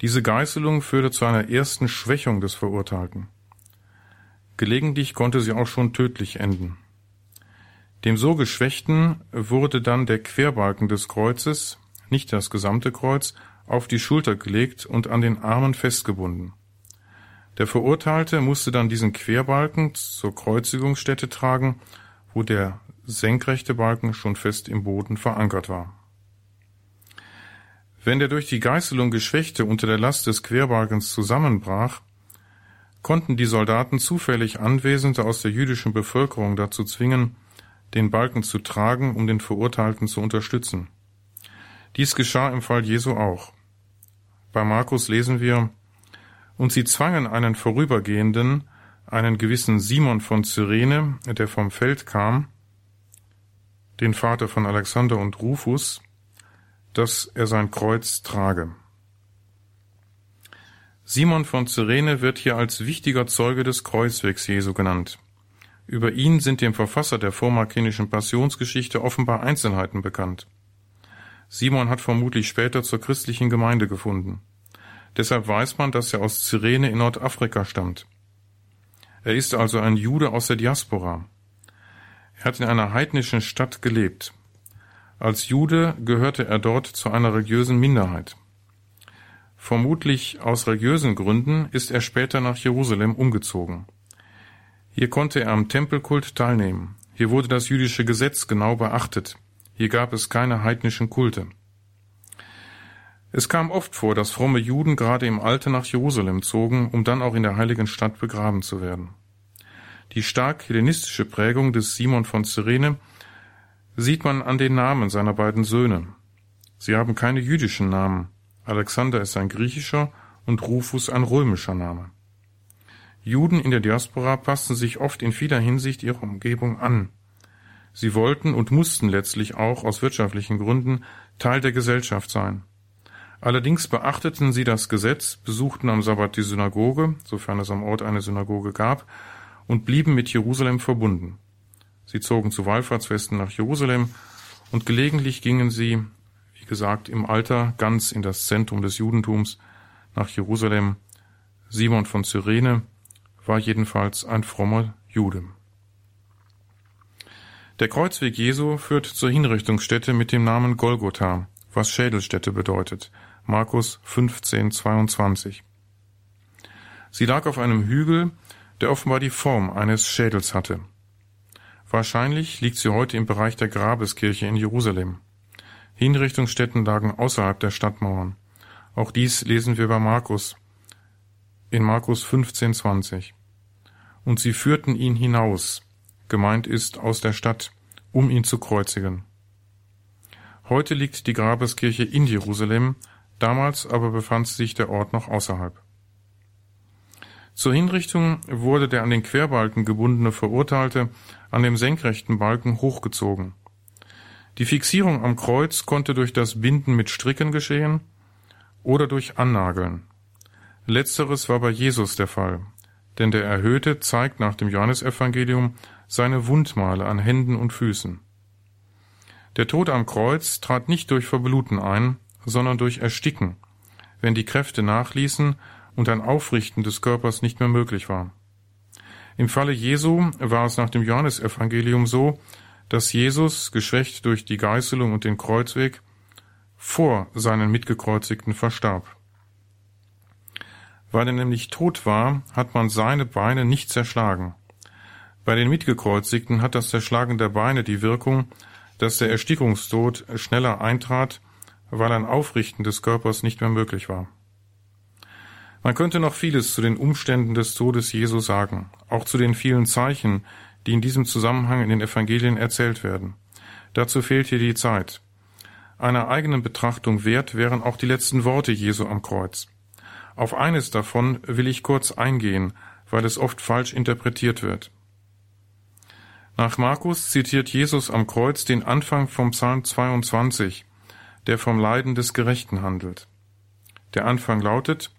Diese Geißelung führte zu einer ersten Schwächung des Verurteilten. Gelegentlich konnte sie auch schon tödlich enden. Dem so Geschwächten wurde dann der Querbalken des Kreuzes, nicht das gesamte Kreuz, auf die Schulter gelegt und an den Armen festgebunden. Der Verurteilte musste dann diesen Querbalken zur Kreuzigungsstätte tragen, wo der senkrechte Balken schon fest im Boden verankert war. Wenn der durch die Geißelung Geschwächte unter der Last des Querbalkens zusammenbrach, konnten die Soldaten zufällig Anwesende aus der jüdischen Bevölkerung dazu zwingen, den Balken zu tragen, um den Verurteilten zu unterstützen. Dies geschah im Fall Jesu auch. Bei Markus lesen wir, und sie zwangen einen Vorübergehenden, einen gewissen Simon von Cyrene, der vom Feld kam, den Vater von Alexander und Rufus, dass er sein Kreuz trage. Simon von Cyrene wird hier als wichtiger Zeuge des Kreuzwegs Jesu genannt. Über ihn sind dem Verfasser der vormarkinischen Passionsgeschichte offenbar Einzelheiten bekannt. Simon hat vermutlich später zur christlichen Gemeinde gefunden. Deshalb weiß man, dass er aus Cyrene in Nordafrika stammt. Er ist also ein Jude aus der Diaspora. Er hat in einer heidnischen Stadt gelebt. Als Jude gehörte er dort zu einer religiösen Minderheit. Vermutlich aus religiösen Gründen ist er später nach Jerusalem umgezogen. Hier konnte er am Tempelkult teilnehmen. Hier wurde das jüdische Gesetz genau beachtet. Hier gab es keine heidnischen Kulte. Es kam oft vor, dass fromme Juden gerade im Alter nach Jerusalem zogen, um dann auch in der heiligen Stadt begraben zu werden. Die stark hellenistische Prägung des Simon von Cyrene sieht man an den Namen seiner beiden Söhne. Sie haben keine jüdischen Namen. Alexander ist ein griechischer und Rufus ein römischer Name. Juden in der Diaspora passten sich oft in vieler Hinsicht ihrer Umgebung an. Sie wollten und mussten letztlich auch aus wirtschaftlichen Gründen Teil der Gesellschaft sein. Allerdings beachteten sie das Gesetz, besuchten am Sabbat die Synagoge, sofern es am Ort eine Synagoge gab, und blieben mit Jerusalem verbunden. Sie zogen zu Wallfahrtsfesten nach Jerusalem und gelegentlich gingen sie, wie gesagt, im Alter ganz in das Zentrum des Judentums nach Jerusalem. Simon von Cyrene war jedenfalls ein frommer Jude. Der Kreuzweg Jesu führt zur Hinrichtungsstätte mit dem Namen Golgotha, was Schädelstätte bedeutet. Markus 15, 22. Sie lag auf einem Hügel, der offenbar die Form eines Schädels hatte. Wahrscheinlich liegt sie heute im Bereich der Grabeskirche in Jerusalem. Hinrichtungsstätten lagen außerhalb der Stadtmauern. Auch dies lesen wir bei Markus in Markus 15,20. Und sie führten ihn hinaus, gemeint ist aus der Stadt, um ihn zu kreuzigen. Heute liegt die Grabeskirche in Jerusalem, damals aber befand sich der Ort noch außerhalb. Zur Hinrichtung wurde der an den Querbalken gebundene Verurteilte an dem senkrechten Balken hochgezogen. Die Fixierung am Kreuz konnte durch das Binden mit Stricken geschehen oder durch Annageln. Letzteres war bei Jesus der Fall, denn der Erhöhte zeigt nach dem Johannesevangelium seine Wundmale an Händen und Füßen. Der Tod am Kreuz trat nicht durch Verbluten ein, sondern durch Ersticken, wenn die Kräfte nachließen und ein Aufrichten des Körpers nicht mehr möglich war. Im Falle Jesu war es nach dem Johannesevangelium so, dass Jesus, geschwächt durch die Geißelung und den Kreuzweg, vor seinen Mitgekreuzigten verstarb. Weil er nämlich tot war, hat man seine Beine nicht zerschlagen. Bei den Mitgekreuzigten hat das Zerschlagen der Beine die Wirkung, dass der Erstickungstod schneller eintrat, weil ein Aufrichten des Körpers nicht mehr möglich war. Man könnte noch vieles zu den Umständen des Todes Jesu sagen, auch zu den vielen Zeichen, die in diesem Zusammenhang in den Evangelien erzählt werden. Dazu fehlt hier die Zeit. Einer eigenen Betrachtung wert wären auch die letzten Worte Jesu am Kreuz. Auf eines davon will ich kurz eingehen, weil es oft falsch interpretiert wird. Nach Markus zitiert Jesus am Kreuz den Anfang vom Psalm 22, der vom Leiden des Gerechten handelt. Der Anfang lautet,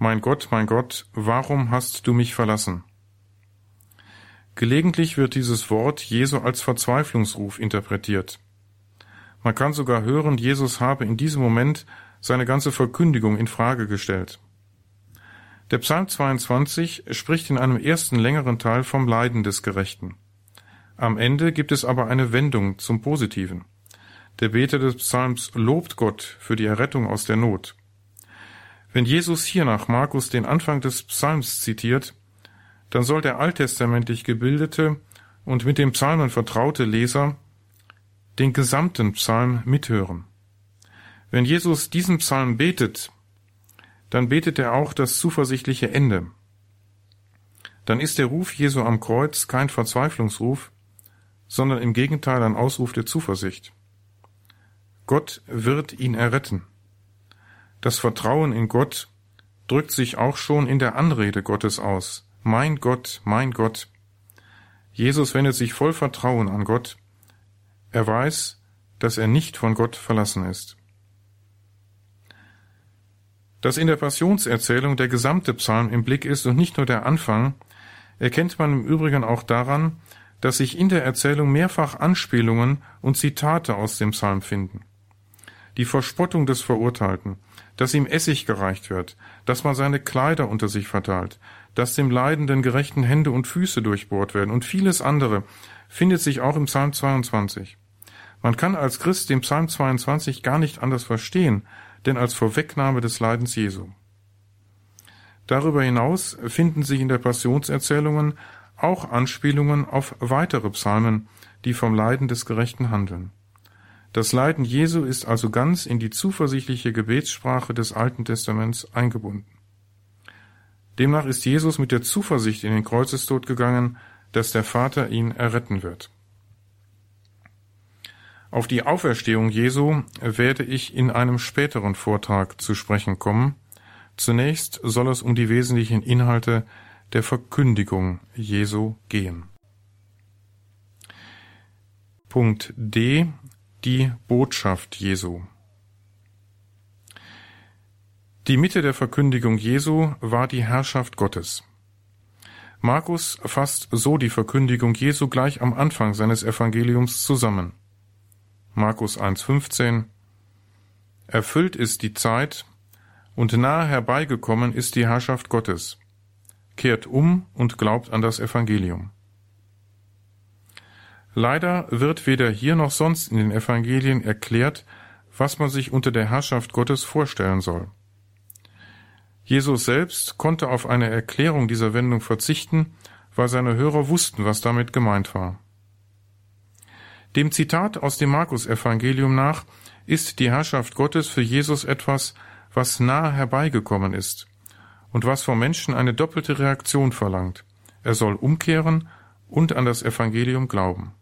Mein Gott, mein Gott, warum hast du mich verlassen? Gelegentlich wird dieses Wort Jesu als Verzweiflungsruf interpretiert. Man kann sogar hören, Jesus habe in diesem Moment seine ganze Verkündigung in Frage gestellt. Der Psalm 22 spricht in einem ersten längeren Teil vom Leiden des Gerechten. Am Ende gibt es aber eine Wendung zum Positiven. Der Beter des Psalms lobt Gott für die Errettung aus der Not. Wenn Jesus hier nach Markus den Anfang des Psalms zitiert, dann soll der alttestamentlich gebildete und mit dem Psalmen vertraute Leser den gesamten Psalm mithören. Wenn Jesus diesen Psalm betet, dann betet er auch das zuversichtliche Ende. Dann ist der Ruf Jesu am Kreuz kein Verzweiflungsruf, sondern im Gegenteil ein Ausruf der Zuversicht. Gott wird ihn erretten. Das Vertrauen in Gott drückt sich auch schon in der Anrede Gottes aus. Mein Gott, mein Gott. Jesus wendet sich voll Vertrauen an Gott. Er weiß, dass er nicht von Gott verlassen ist. Dass in der Passionserzählung der gesamte Psalm im Blick ist und nicht nur der Anfang, erkennt man im Übrigen auch daran, dass sich in der Erzählung mehrfach Anspielungen und Zitate aus dem Psalm finden. Die Verspottung des Verurteilten, dass ihm Essig gereicht wird, dass man seine Kleider unter sich verteilt, dass dem leidenden Gerechten Hände und Füße durchbohrt werden und vieles andere findet sich auch im Psalm 22. Man kann als Christ den Psalm 22 gar nicht anders verstehen, denn als Vorwegnahme des Leidens Jesu. Darüber hinaus finden sich in der Passionserzählungen auch Anspielungen auf weitere Psalmen, die vom Leiden des Gerechten handeln. Das Leiden Jesu ist also ganz in die zuversichtliche Gebetssprache des Alten Testaments eingebunden. Demnach ist Jesus mit der Zuversicht in den Kreuzestod gegangen, dass der Vater ihn erretten wird. Auf die Auferstehung Jesu werde ich in einem späteren Vortrag zu sprechen kommen. Zunächst soll es um die wesentlichen Inhalte der Verkündigung Jesu gehen. Punkt D die Botschaft Jesu. Die Mitte der Verkündigung Jesu war die Herrschaft Gottes. Markus fasst so die Verkündigung Jesu gleich am Anfang seines Evangeliums zusammen. Markus 1,15 Erfüllt ist die Zeit und nahe herbeigekommen ist die Herrschaft Gottes. Kehrt um und glaubt an das Evangelium. Leider wird weder hier noch sonst in den Evangelien erklärt, was man sich unter der Herrschaft Gottes vorstellen soll. Jesus selbst konnte auf eine Erklärung dieser Wendung verzichten, weil seine Hörer wussten, was damit gemeint war. Dem Zitat aus dem Markus-Evangelium nach ist die Herrschaft Gottes für Jesus etwas, was nahe herbeigekommen ist und was vom Menschen eine doppelte Reaktion verlangt. Er soll umkehren und an das Evangelium glauben.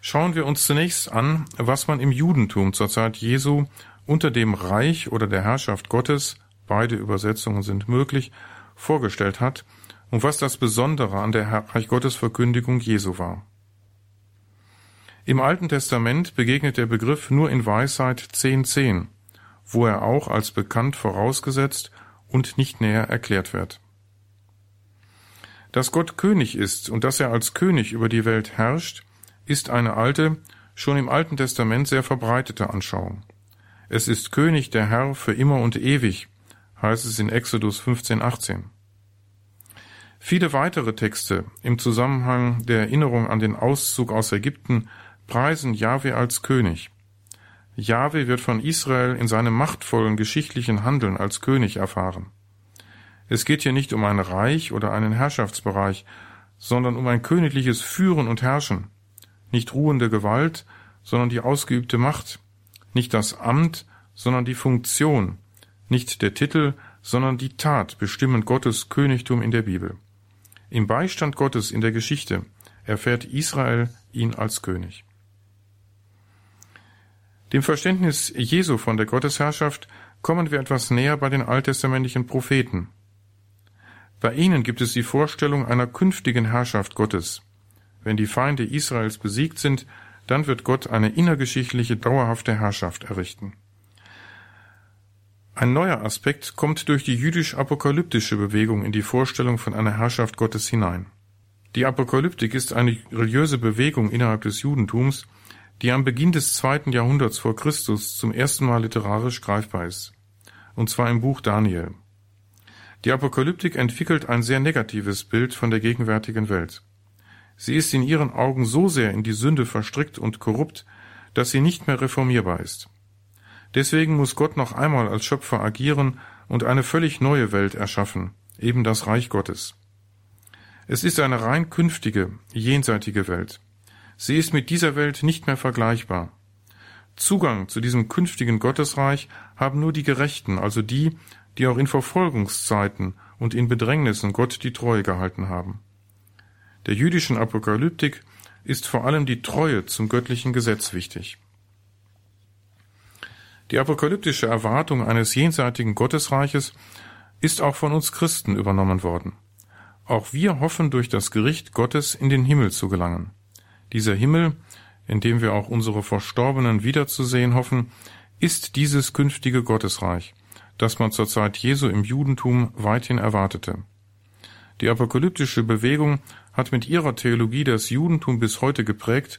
Schauen wir uns zunächst an, was man im Judentum zur Zeit Jesu unter dem Reich oder der Herrschaft Gottes, beide Übersetzungen sind möglich, vorgestellt hat und was das Besondere an der Reich Gottes Verkündigung Jesu war. Im Alten Testament begegnet der Begriff nur in Weisheit 10.10, wo er auch als bekannt vorausgesetzt und nicht näher erklärt wird. Dass Gott König ist und dass er als König über die Welt herrscht, ist eine alte, schon im Alten Testament sehr verbreitete Anschauung. Es ist König der Herr für immer und ewig, heißt es in Exodus 15, 18. Viele weitere Texte im Zusammenhang der Erinnerung an den Auszug aus Ägypten preisen Jahwe als König. Jahwe wird von Israel in seinem machtvollen geschichtlichen Handeln als König erfahren. Es geht hier nicht um ein Reich oder einen Herrschaftsbereich, sondern um ein königliches Führen und Herrschen, nicht ruhende Gewalt, sondern die ausgeübte Macht, nicht das Amt, sondern die Funktion, nicht der Titel, sondern die Tat bestimmen Gottes Königtum in der Bibel. Im Beistand Gottes in der Geschichte erfährt Israel ihn als König. Dem Verständnis Jesu von der Gottesherrschaft kommen wir etwas näher bei den alttestamentlichen Propheten. Bei ihnen gibt es die Vorstellung einer künftigen Herrschaft Gottes, wenn die Feinde Israels besiegt sind, dann wird Gott eine innergeschichtliche dauerhafte Herrschaft errichten. Ein neuer Aspekt kommt durch die jüdisch-apokalyptische Bewegung in die Vorstellung von einer Herrschaft Gottes hinein. Die Apokalyptik ist eine religiöse Bewegung innerhalb des Judentums, die am Beginn des zweiten Jahrhunderts vor Christus zum ersten Mal literarisch greifbar ist, und zwar im Buch Daniel. Die Apokalyptik entwickelt ein sehr negatives Bild von der gegenwärtigen Welt. Sie ist in ihren Augen so sehr in die Sünde verstrickt und korrupt, dass sie nicht mehr reformierbar ist. Deswegen muss Gott noch einmal als Schöpfer agieren und eine völlig neue Welt erschaffen, eben das Reich Gottes. Es ist eine rein künftige, jenseitige Welt. Sie ist mit dieser Welt nicht mehr vergleichbar. Zugang zu diesem künftigen Gottesreich haben nur die Gerechten, also die, die auch in Verfolgungszeiten und in Bedrängnissen Gott die Treue gehalten haben. Der jüdischen Apokalyptik ist vor allem die Treue zum göttlichen Gesetz wichtig. Die apokalyptische Erwartung eines jenseitigen Gottesreiches ist auch von uns Christen übernommen worden. Auch wir hoffen durch das Gericht Gottes in den Himmel zu gelangen. Dieser Himmel, in dem wir auch unsere Verstorbenen wiederzusehen hoffen, ist dieses künftige Gottesreich, das man zur Zeit Jesu im Judentum weithin erwartete. Die apokalyptische Bewegung hat mit ihrer Theologie das Judentum bis heute geprägt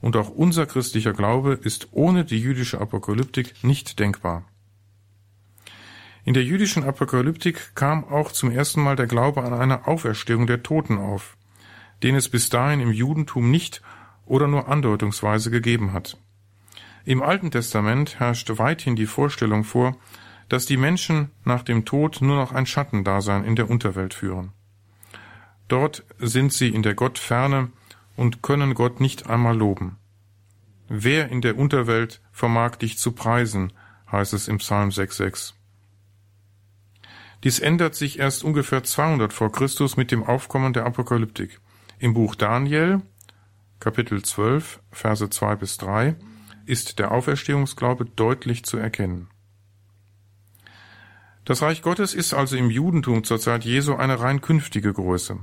und auch unser christlicher Glaube ist ohne die jüdische Apokalyptik nicht denkbar. In der jüdischen Apokalyptik kam auch zum ersten Mal der Glaube an eine Auferstehung der Toten auf, den es bis dahin im Judentum nicht oder nur andeutungsweise gegeben hat. Im Alten Testament herrscht weithin die Vorstellung vor, dass die Menschen nach dem Tod nur noch ein Schattendasein in der Unterwelt führen. Dort sind sie in der Gottferne und können Gott nicht einmal loben. Wer in der Unterwelt vermag dich zu preisen, heißt es im Psalm 6,6. Dies ändert sich erst ungefähr 200 vor Christus mit dem Aufkommen der Apokalyptik. Im Buch Daniel, Kapitel 12, Verse 2 bis 3, ist der Auferstehungsglaube deutlich zu erkennen. Das Reich Gottes ist also im Judentum zur Zeit Jesu eine rein künftige Größe.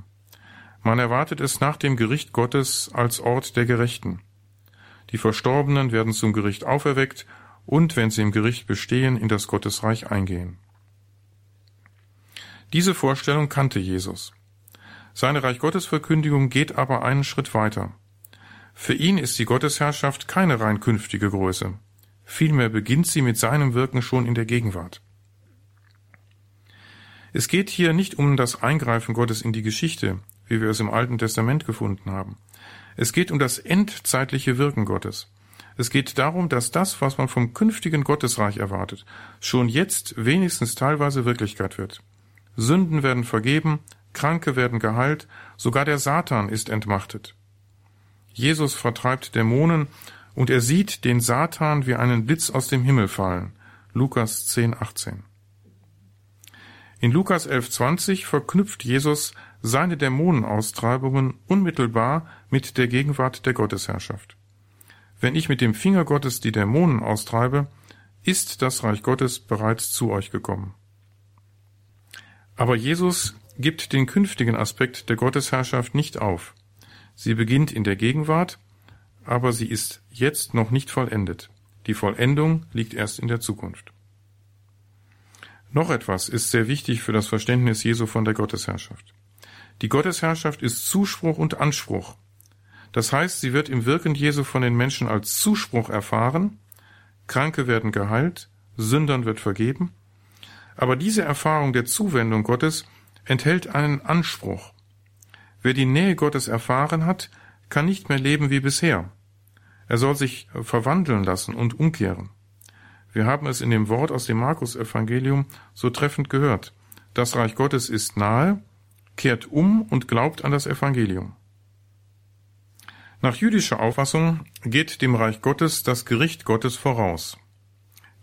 Man erwartet es nach dem Gericht Gottes als Ort der Gerechten. Die Verstorbenen werden zum Gericht auferweckt und, wenn sie im Gericht bestehen, in das Gottesreich eingehen. Diese Vorstellung kannte Jesus. Seine Reich Gottes Verkündigung geht aber einen Schritt weiter. Für ihn ist die Gottesherrschaft keine rein künftige Größe. Vielmehr beginnt sie mit seinem Wirken schon in der Gegenwart. Es geht hier nicht um das Eingreifen Gottes in die Geschichte, wie wir es im Alten Testament gefunden haben. Es geht um das endzeitliche Wirken Gottes. Es geht darum, dass das, was man vom künftigen Gottesreich erwartet, schon jetzt wenigstens teilweise Wirklichkeit wird. Sünden werden vergeben, Kranke werden geheilt, sogar der Satan ist entmachtet. Jesus vertreibt Dämonen und er sieht den Satan wie einen Blitz aus dem Himmel fallen. Lukas 10, 18. In Lukas 11,20 verknüpft Jesus seine Dämonenaustreibungen unmittelbar mit der Gegenwart der Gottesherrschaft. Wenn ich mit dem Finger Gottes die Dämonen austreibe, ist das Reich Gottes bereits zu euch gekommen. Aber Jesus gibt den künftigen Aspekt der Gottesherrschaft nicht auf. Sie beginnt in der Gegenwart, aber sie ist jetzt noch nicht vollendet. Die Vollendung liegt erst in der Zukunft. Noch etwas ist sehr wichtig für das Verständnis Jesu von der Gottesherrschaft. Die Gottesherrschaft ist Zuspruch und Anspruch. Das heißt, sie wird im Wirken Jesu von den Menschen als Zuspruch erfahren, Kranke werden geheilt, Sündern wird vergeben, aber diese Erfahrung der Zuwendung Gottes enthält einen Anspruch. Wer die Nähe Gottes erfahren hat, kann nicht mehr leben wie bisher. Er soll sich verwandeln lassen und umkehren. Wir haben es in dem Wort aus dem Markus-Evangelium so treffend gehört. Das Reich Gottes ist nahe, kehrt um und glaubt an das Evangelium. Nach jüdischer Auffassung geht dem Reich Gottes das Gericht Gottes voraus.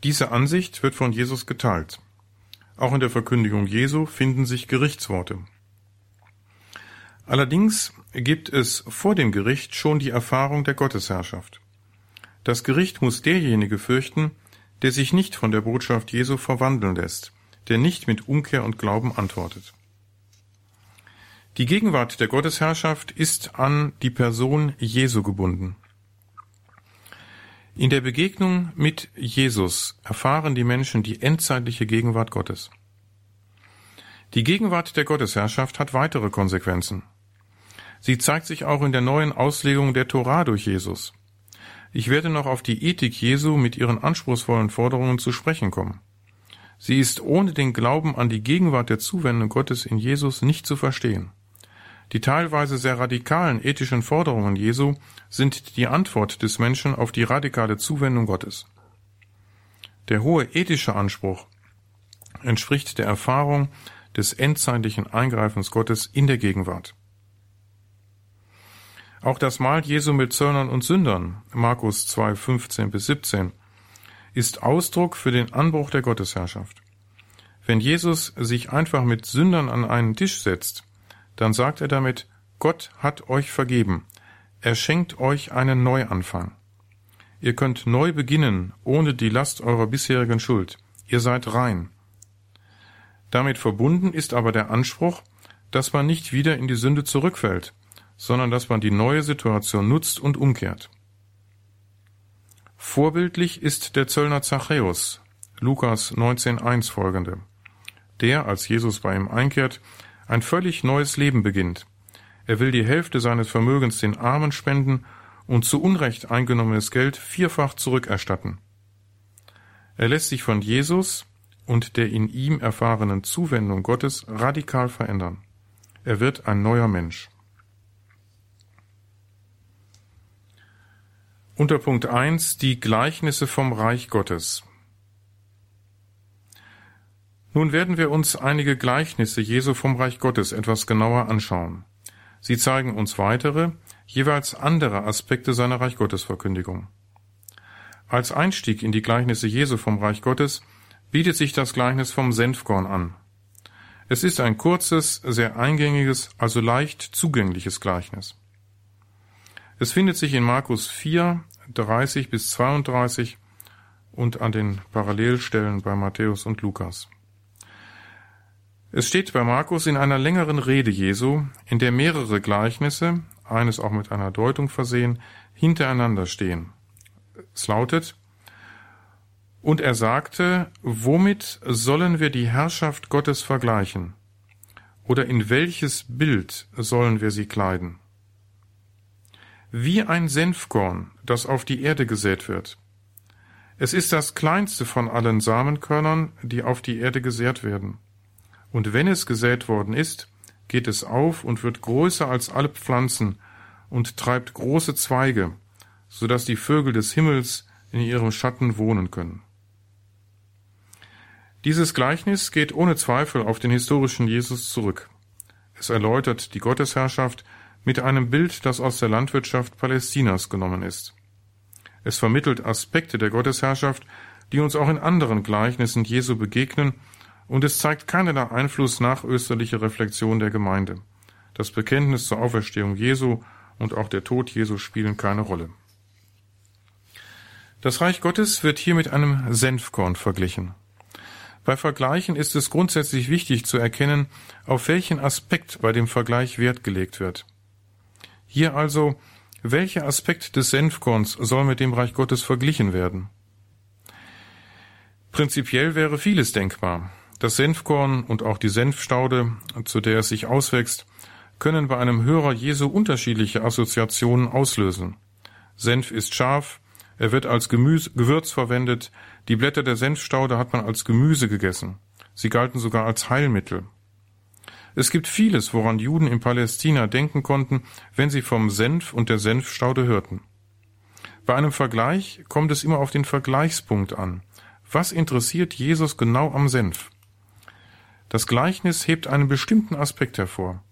Diese Ansicht wird von Jesus geteilt. Auch in der Verkündigung Jesu finden sich Gerichtsworte. Allerdings gibt es vor dem Gericht schon die Erfahrung der Gottesherrschaft. Das Gericht muss derjenige fürchten, der sich nicht von der Botschaft Jesu verwandeln lässt, der nicht mit Umkehr und Glauben antwortet. Die Gegenwart der Gottesherrschaft ist an die Person Jesu gebunden. In der Begegnung mit Jesus erfahren die Menschen die endzeitliche Gegenwart Gottes. Die Gegenwart der Gottesherrschaft hat weitere Konsequenzen. Sie zeigt sich auch in der neuen Auslegung der Torah durch Jesus. Ich werde noch auf die Ethik Jesu mit ihren anspruchsvollen Forderungen zu sprechen kommen. Sie ist ohne den Glauben an die Gegenwart der Zuwendung Gottes in Jesus nicht zu verstehen. Die teilweise sehr radikalen ethischen Forderungen Jesu sind die Antwort des Menschen auf die radikale Zuwendung Gottes. Der hohe ethische Anspruch entspricht der Erfahrung des endzeitlichen Eingreifens Gottes in der Gegenwart. Auch das Mahl Jesu mit Zöllnern und Sündern, Markus 2, 15 bis 17, ist Ausdruck für den Anbruch der Gottesherrschaft. Wenn Jesus sich einfach mit Sündern an einen Tisch setzt, dann sagt er damit, Gott hat euch vergeben, er schenkt euch einen Neuanfang. Ihr könnt neu beginnen, ohne die Last eurer bisherigen Schuld. Ihr seid rein. Damit verbunden ist aber der Anspruch, dass man nicht wieder in die Sünde zurückfällt, sondern dass man die neue Situation nutzt und umkehrt. Vorbildlich ist der Zöllner Zachäus, Lukas 19.1 folgende, der, als Jesus bei ihm einkehrt, ein völlig neues Leben beginnt. Er will die Hälfte seines Vermögens den Armen spenden und zu Unrecht eingenommenes Geld vierfach zurückerstatten. Er lässt sich von Jesus und der in ihm erfahrenen Zuwendung Gottes radikal verändern. Er wird ein neuer Mensch. Unter Punkt 1 die Gleichnisse vom Reich Gottes. Nun werden wir uns einige Gleichnisse Jesu vom Reich Gottes etwas genauer anschauen. Sie zeigen uns weitere, jeweils andere Aspekte seiner Reich Gottes Verkündigung. Als Einstieg in die Gleichnisse Jesu vom Reich Gottes bietet sich das Gleichnis vom Senfkorn an. Es ist ein kurzes, sehr eingängiges, also leicht zugängliches Gleichnis. Es findet sich in Markus 4, 30 bis 32 und an den Parallelstellen bei Matthäus und Lukas. Es steht bei Markus in einer längeren Rede Jesu, in der mehrere Gleichnisse, eines auch mit einer Deutung versehen, hintereinander stehen. Es lautet, und er sagte, womit sollen wir die Herrschaft Gottes vergleichen? Oder in welches Bild sollen wir sie kleiden? wie ein Senfkorn, das auf die Erde gesät wird. Es ist das kleinste von allen Samenkörnern, die auf die Erde gesät werden. Und wenn es gesät worden ist, geht es auf und wird größer als alle Pflanzen und treibt große Zweige, so dass die Vögel des Himmels in ihrem Schatten wohnen können. Dieses Gleichnis geht ohne Zweifel auf den historischen Jesus zurück. Es erläutert die Gottesherrschaft mit einem Bild, das aus der Landwirtschaft Palästinas genommen ist. Es vermittelt Aspekte der Gottesherrschaft, die uns auch in anderen Gleichnissen Jesu begegnen, und es zeigt keinerlei Einfluss nach österlicher Reflexion der Gemeinde. Das Bekenntnis zur Auferstehung Jesu und auch der Tod Jesu spielen keine Rolle. Das Reich Gottes wird hier mit einem Senfkorn verglichen. Bei Vergleichen ist es grundsätzlich wichtig zu erkennen, auf welchen Aspekt bei dem Vergleich Wert gelegt wird. Hier also, welcher Aspekt des Senfkorns soll mit dem Reich Gottes verglichen werden? Prinzipiell wäre vieles denkbar. Das Senfkorn und auch die Senfstaude, zu der es sich auswächst, können bei einem Hörer Jesu unterschiedliche Assoziationen auslösen. Senf ist scharf, er wird als Gemüse, Gewürz verwendet, die Blätter der Senfstaude hat man als Gemüse gegessen. Sie galten sogar als Heilmittel. Es gibt vieles, woran Juden in Palästina denken konnten, wenn sie vom Senf und der Senfstaude hörten. Bei einem Vergleich kommt es immer auf den Vergleichspunkt an. Was interessiert Jesus genau am Senf? Das Gleichnis hebt einen bestimmten Aspekt hervor.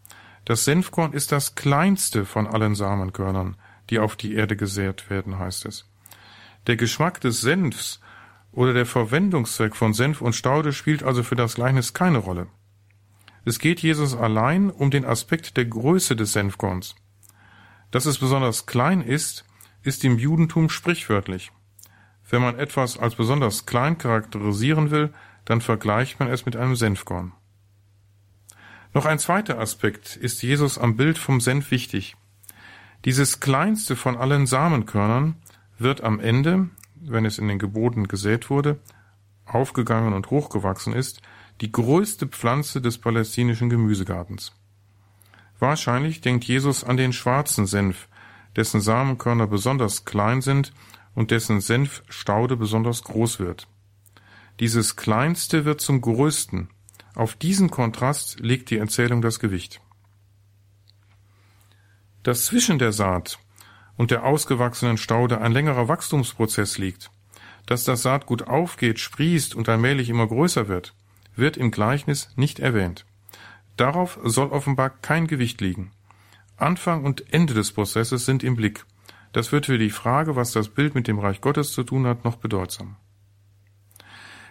Das Senfkorn ist das kleinste von allen Samenkörnern, die auf die Erde gesät werden, heißt es. Der Geschmack des Senfs oder der Verwendungszweck von Senf und Staude spielt also für das Gleichnis keine Rolle. Es geht Jesus allein um den Aspekt der Größe des Senfkorns. Dass es besonders klein ist, ist im Judentum sprichwörtlich. Wenn man etwas als besonders klein charakterisieren will, dann vergleicht man es mit einem Senfkorn. Noch ein zweiter Aspekt ist Jesus am Bild vom Senf wichtig. Dieses kleinste von allen Samenkörnern wird am Ende, wenn es in den Geboten gesät wurde, aufgegangen und hochgewachsen ist, die größte Pflanze des palästinischen Gemüsegartens. Wahrscheinlich denkt Jesus an den schwarzen Senf, dessen Samenkörner besonders klein sind und dessen Senfstaude besonders groß wird. Dieses Kleinste wird zum Größten. Auf diesen Kontrast legt die Erzählung das Gewicht. Dass zwischen der Saat und der ausgewachsenen Staude ein längerer Wachstumsprozess liegt, dass das Saatgut aufgeht, sprießt und allmählich immer größer wird, wird im Gleichnis nicht erwähnt. Darauf soll offenbar kein Gewicht liegen. Anfang und Ende des Prozesses sind im Blick. Das wird für die Frage, was das Bild mit dem Reich Gottes zu tun hat, noch bedeutsam.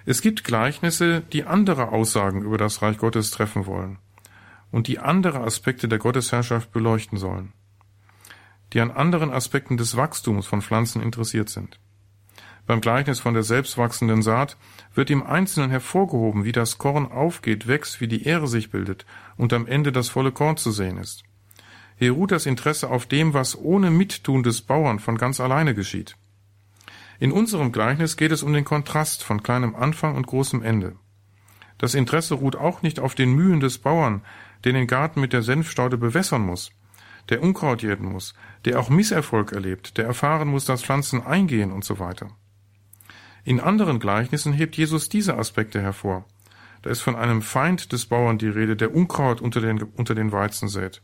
Es gibt Gleichnisse, die andere Aussagen über das Reich Gottes treffen wollen und die andere Aspekte der Gottesherrschaft beleuchten sollen, die an anderen Aspekten des Wachstums von Pflanzen interessiert sind. Beim Gleichnis von der selbstwachsenden Saat wird im Einzelnen hervorgehoben, wie das Korn aufgeht, wächst, wie die Ähre sich bildet und am Ende das volle Korn zu sehen ist. Hier ruht das Interesse auf dem, was ohne Mittun des Bauern von ganz alleine geschieht. In unserem Gleichnis geht es um den Kontrast von kleinem Anfang und großem Ende. Das Interesse ruht auch nicht auf den Mühen des Bauern, der den Garten mit der Senfstaude bewässern muss, der Unkraut jäten muss, der auch Misserfolg erlebt, der erfahren muss, dass Pflanzen eingehen und so weiter. In anderen Gleichnissen hebt Jesus diese Aspekte hervor. Da ist von einem Feind des Bauern die Rede, der Unkraut unter den, unter den Weizen sät.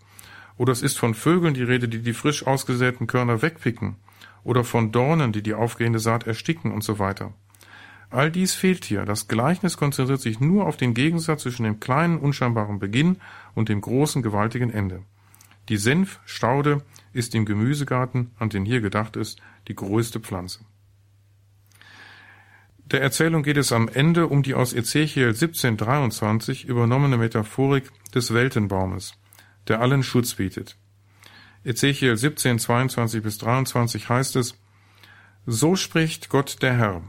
Oder es ist von Vögeln die Rede, die die frisch ausgesäten Körner wegpicken oder von Dornen, die die aufgehende Saat ersticken und so weiter. All dies fehlt hier. Das Gleichnis konzentriert sich nur auf den Gegensatz zwischen dem kleinen, unscheinbaren Beginn und dem großen, gewaltigen Ende. Die Senfstaude ist im Gemüsegarten, an den hier gedacht ist, die größte Pflanze. Der Erzählung geht es am Ende um die aus Ezechiel 1723 übernommene Metaphorik des Weltenbaumes, der allen Schutz bietet. Ezechiel 17, 22 bis 23 heißt es, So spricht Gott der Herr.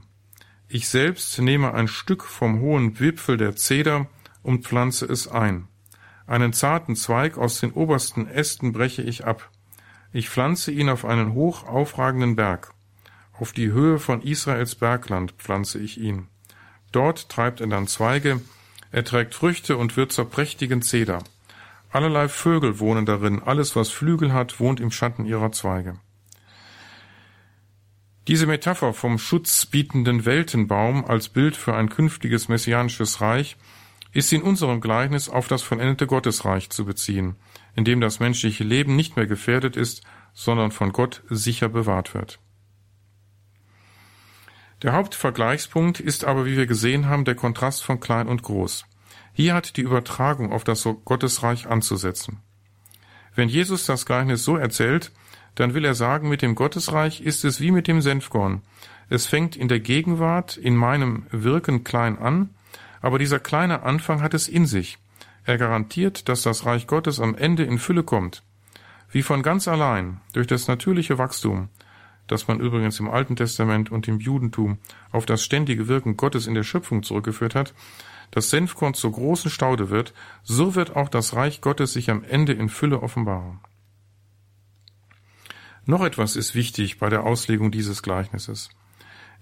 Ich selbst nehme ein Stück vom hohen Wipfel der Zeder und pflanze es ein. Einen zarten Zweig aus den obersten Ästen breche ich ab. Ich pflanze ihn auf einen hoch aufragenden Berg. Auf die Höhe von Israels Bergland pflanze ich ihn. Dort treibt er dann Zweige, er trägt Früchte und wird zur prächtigen Zeder. Allerlei Vögel wohnen darin, alles, was Flügel hat, wohnt im Schatten ihrer Zweige. Diese Metapher vom schutzbietenden Weltenbaum als Bild für ein künftiges messianisches Reich ist in unserem Gleichnis auf das vollendete Gottesreich zu beziehen, in dem das menschliche Leben nicht mehr gefährdet ist, sondern von Gott sicher bewahrt wird. Der Hauptvergleichspunkt ist aber, wie wir gesehen haben, der Kontrast von klein und groß. Hier hat die Übertragung auf das Gottesreich anzusetzen. Wenn Jesus das Gleichnis so erzählt, dann will er sagen, mit dem Gottesreich ist es wie mit dem Senfkorn. Es fängt in der Gegenwart, in meinem Wirken klein an, aber dieser kleine Anfang hat es in sich. Er garantiert, dass das Reich Gottes am Ende in Fülle kommt. Wie von ganz allein, durch das natürliche Wachstum, das man übrigens im Alten Testament und im Judentum auf das ständige Wirken Gottes in der Schöpfung zurückgeführt hat, das Senfkorn zur großen Staude wird, so wird auch das Reich Gottes sich am Ende in Fülle offenbaren. Noch etwas ist wichtig bei der Auslegung dieses Gleichnisses.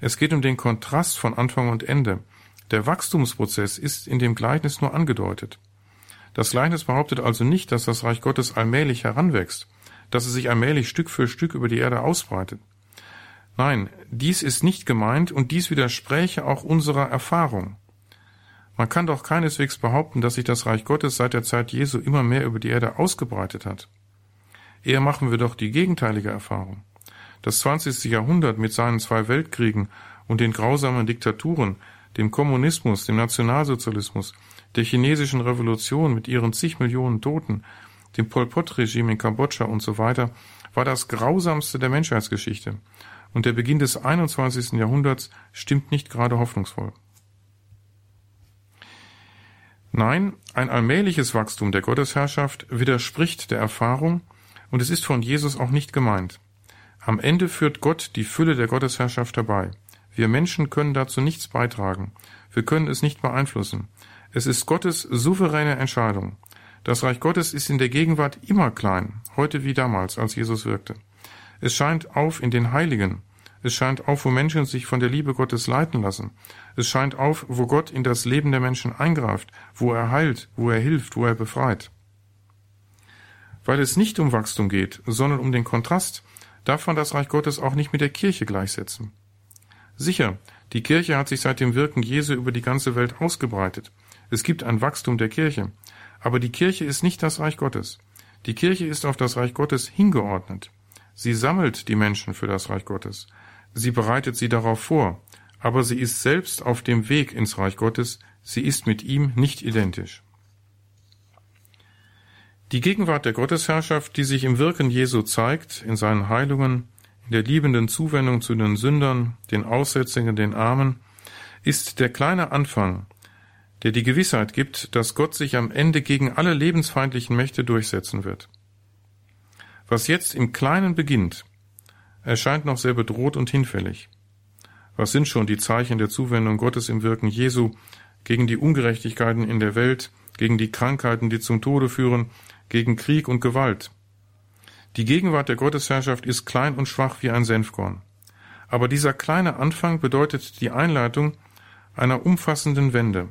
Es geht um den Kontrast von Anfang und Ende. Der Wachstumsprozess ist in dem Gleichnis nur angedeutet. Das Gleichnis behauptet also nicht, dass das Reich Gottes allmählich heranwächst, dass es sich allmählich Stück für Stück über die Erde ausbreitet. Nein, dies ist nicht gemeint und dies widerspräche auch unserer Erfahrung. Man kann doch keineswegs behaupten, dass sich das Reich Gottes seit der Zeit Jesu immer mehr über die Erde ausgebreitet hat. Eher machen wir doch die gegenteilige Erfahrung. Das 20. Jahrhundert mit seinen zwei Weltkriegen und den grausamen Diktaturen, dem Kommunismus, dem Nationalsozialismus, der chinesischen Revolution mit ihren zig Millionen Toten, dem Pol Pot-Regime in Kambodscha und so weiter, war das grausamste der Menschheitsgeschichte. Und der Beginn des 21. Jahrhunderts stimmt nicht gerade hoffnungsvoll. Nein, ein allmähliches Wachstum der Gottesherrschaft widerspricht der Erfahrung und es ist von Jesus auch nicht gemeint. Am Ende führt Gott die Fülle der Gottesherrschaft herbei. Wir Menschen können dazu nichts beitragen. Wir können es nicht beeinflussen. Es ist Gottes souveräne Entscheidung. Das Reich Gottes ist in der Gegenwart immer klein, heute wie damals, als Jesus wirkte. Es scheint auf in den Heiligen. Es scheint auf, wo Menschen sich von der Liebe Gottes leiten lassen. Es scheint auf, wo Gott in das Leben der Menschen eingreift, wo er heilt, wo er hilft, wo er befreit. Weil es nicht um Wachstum geht, sondern um den Kontrast, darf man das Reich Gottes auch nicht mit der Kirche gleichsetzen. Sicher, die Kirche hat sich seit dem Wirken Jesu über die ganze Welt ausgebreitet. Es gibt ein Wachstum der Kirche. Aber die Kirche ist nicht das Reich Gottes. Die Kirche ist auf das Reich Gottes hingeordnet. Sie sammelt die Menschen für das Reich Gottes. Sie bereitet sie darauf vor. Aber sie ist selbst auf dem Weg ins Reich Gottes. Sie ist mit ihm nicht identisch. Die Gegenwart der Gottesherrschaft, die sich im Wirken Jesu zeigt, in seinen Heilungen, in der liebenden Zuwendung zu den Sündern, den Aussätzigen, den Armen, ist der kleine Anfang, der die Gewissheit gibt, dass Gott sich am Ende gegen alle lebensfeindlichen Mächte durchsetzen wird. Was jetzt im Kleinen beginnt, erscheint noch sehr bedroht und hinfällig. Was sind schon die Zeichen der Zuwendung Gottes im Wirken Jesu gegen die Ungerechtigkeiten in der Welt, gegen die Krankheiten, die zum Tode führen, gegen Krieg und Gewalt. Die Gegenwart der Gottesherrschaft ist klein und schwach wie ein Senfkorn. Aber dieser kleine Anfang bedeutet die Einleitung einer umfassenden Wende.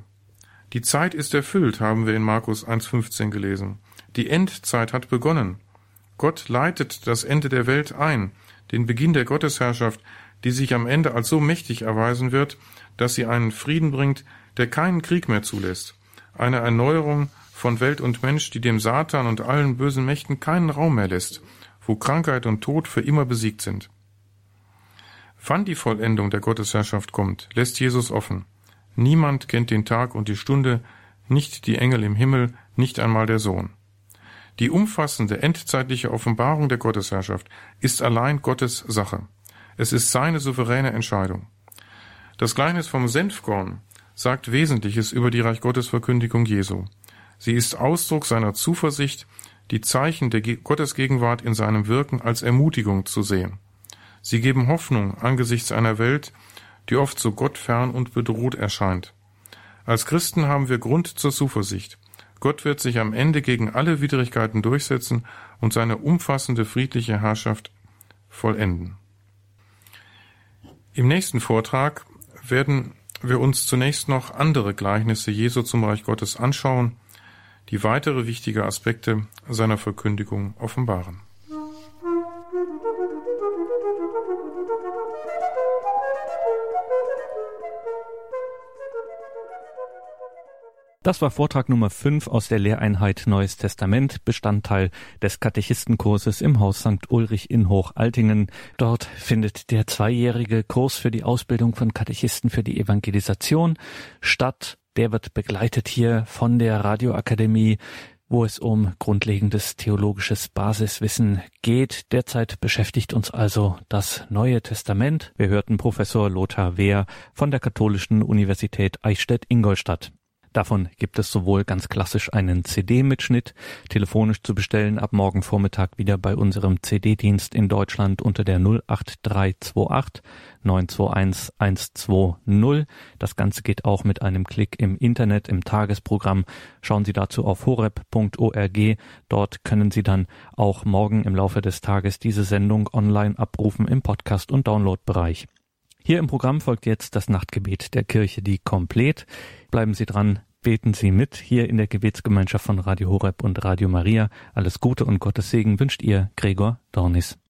Die Zeit ist erfüllt, haben wir in Markus 1.15 gelesen. Die Endzeit hat begonnen. Gott leitet das Ende der Welt ein, den Beginn der Gottesherrschaft, die sich am Ende als so mächtig erweisen wird, dass sie einen Frieden bringt, der keinen Krieg mehr zulässt, eine Erneuerung von Welt und Mensch, die dem Satan und allen bösen Mächten keinen Raum mehr lässt, wo Krankheit und Tod für immer besiegt sind. Wann die Vollendung der Gottesherrschaft kommt, lässt Jesus offen. Niemand kennt den Tag und die Stunde, nicht die Engel im Himmel, nicht einmal der Sohn. Die umfassende endzeitliche Offenbarung der Gottesherrschaft ist allein Gottes Sache. Es ist seine souveräne Entscheidung. Das Gleichnis vom Senfkorn sagt Wesentliches über die Reich Gottes Verkündigung Jesu. Sie ist Ausdruck seiner Zuversicht, die Zeichen der Gottesgegenwart in seinem Wirken als Ermutigung zu sehen. Sie geben Hoffnung angesichts einer Welt, die oft so gottfern und bedroht erscheint. Als Christen haben wir Grund zur Zuversicht. Gott wird sich am Ende gegen alle Widrigkeiten durchsetzen und seine umfassende friedliche Herrschaft vollenden. Im nächsten Vortrag werden wir uns zunächst noch andere Gleichnisse Jesu zum Reich Gottes anschauen, die weitere wichtige Aspekte seiner Verkündigung offenbaren. Das war Vortrag Nummer 5 aus der Lehreinheit Neues Testament, Bestandteil des Katechistenkurses im Haus St. Ulrich in Hochaltingen. Dort findet der zweijährige Kurs für die Ausbildung von Katechisten für die Evangelisation statt. Der wird begleitet hier von der Radioakademie wo es um grundlegendes theologisches Basiswissen geht. Derzeit beschäftigt uns also das Neue Testament. Wir hörten Professor Lothar Wehr von der Katholischen Universität Eichstätt-Ingolstadt. Davon gibt es sowohl ganz klassisch einen CD-Mitschnitt, telefonisch zu bestellen, ab morgen Vormittag wieder bei unserem CD-Dienst in Deutschland unter der 08328 921 120. Das Ganze geht auch mit einem Klick im Internet im Tagesprogramm. Schauen Sie dazu auf horeb.org. Dort können Sie dann auch morgen im Laufe des Tages diese Sendung online abrufen im Podcast- und Downloadbereich. Hier im Programm folgt jetzt das Nachtgebet der Kirche, die komplett. Bleiben Sie dran, beten Sie mit hier in der Gebetsgemeinschaft von Radio Horeb und Radio Maria. Alles Gute und Gottes Segen wünscht Ihr Gregor Dornis.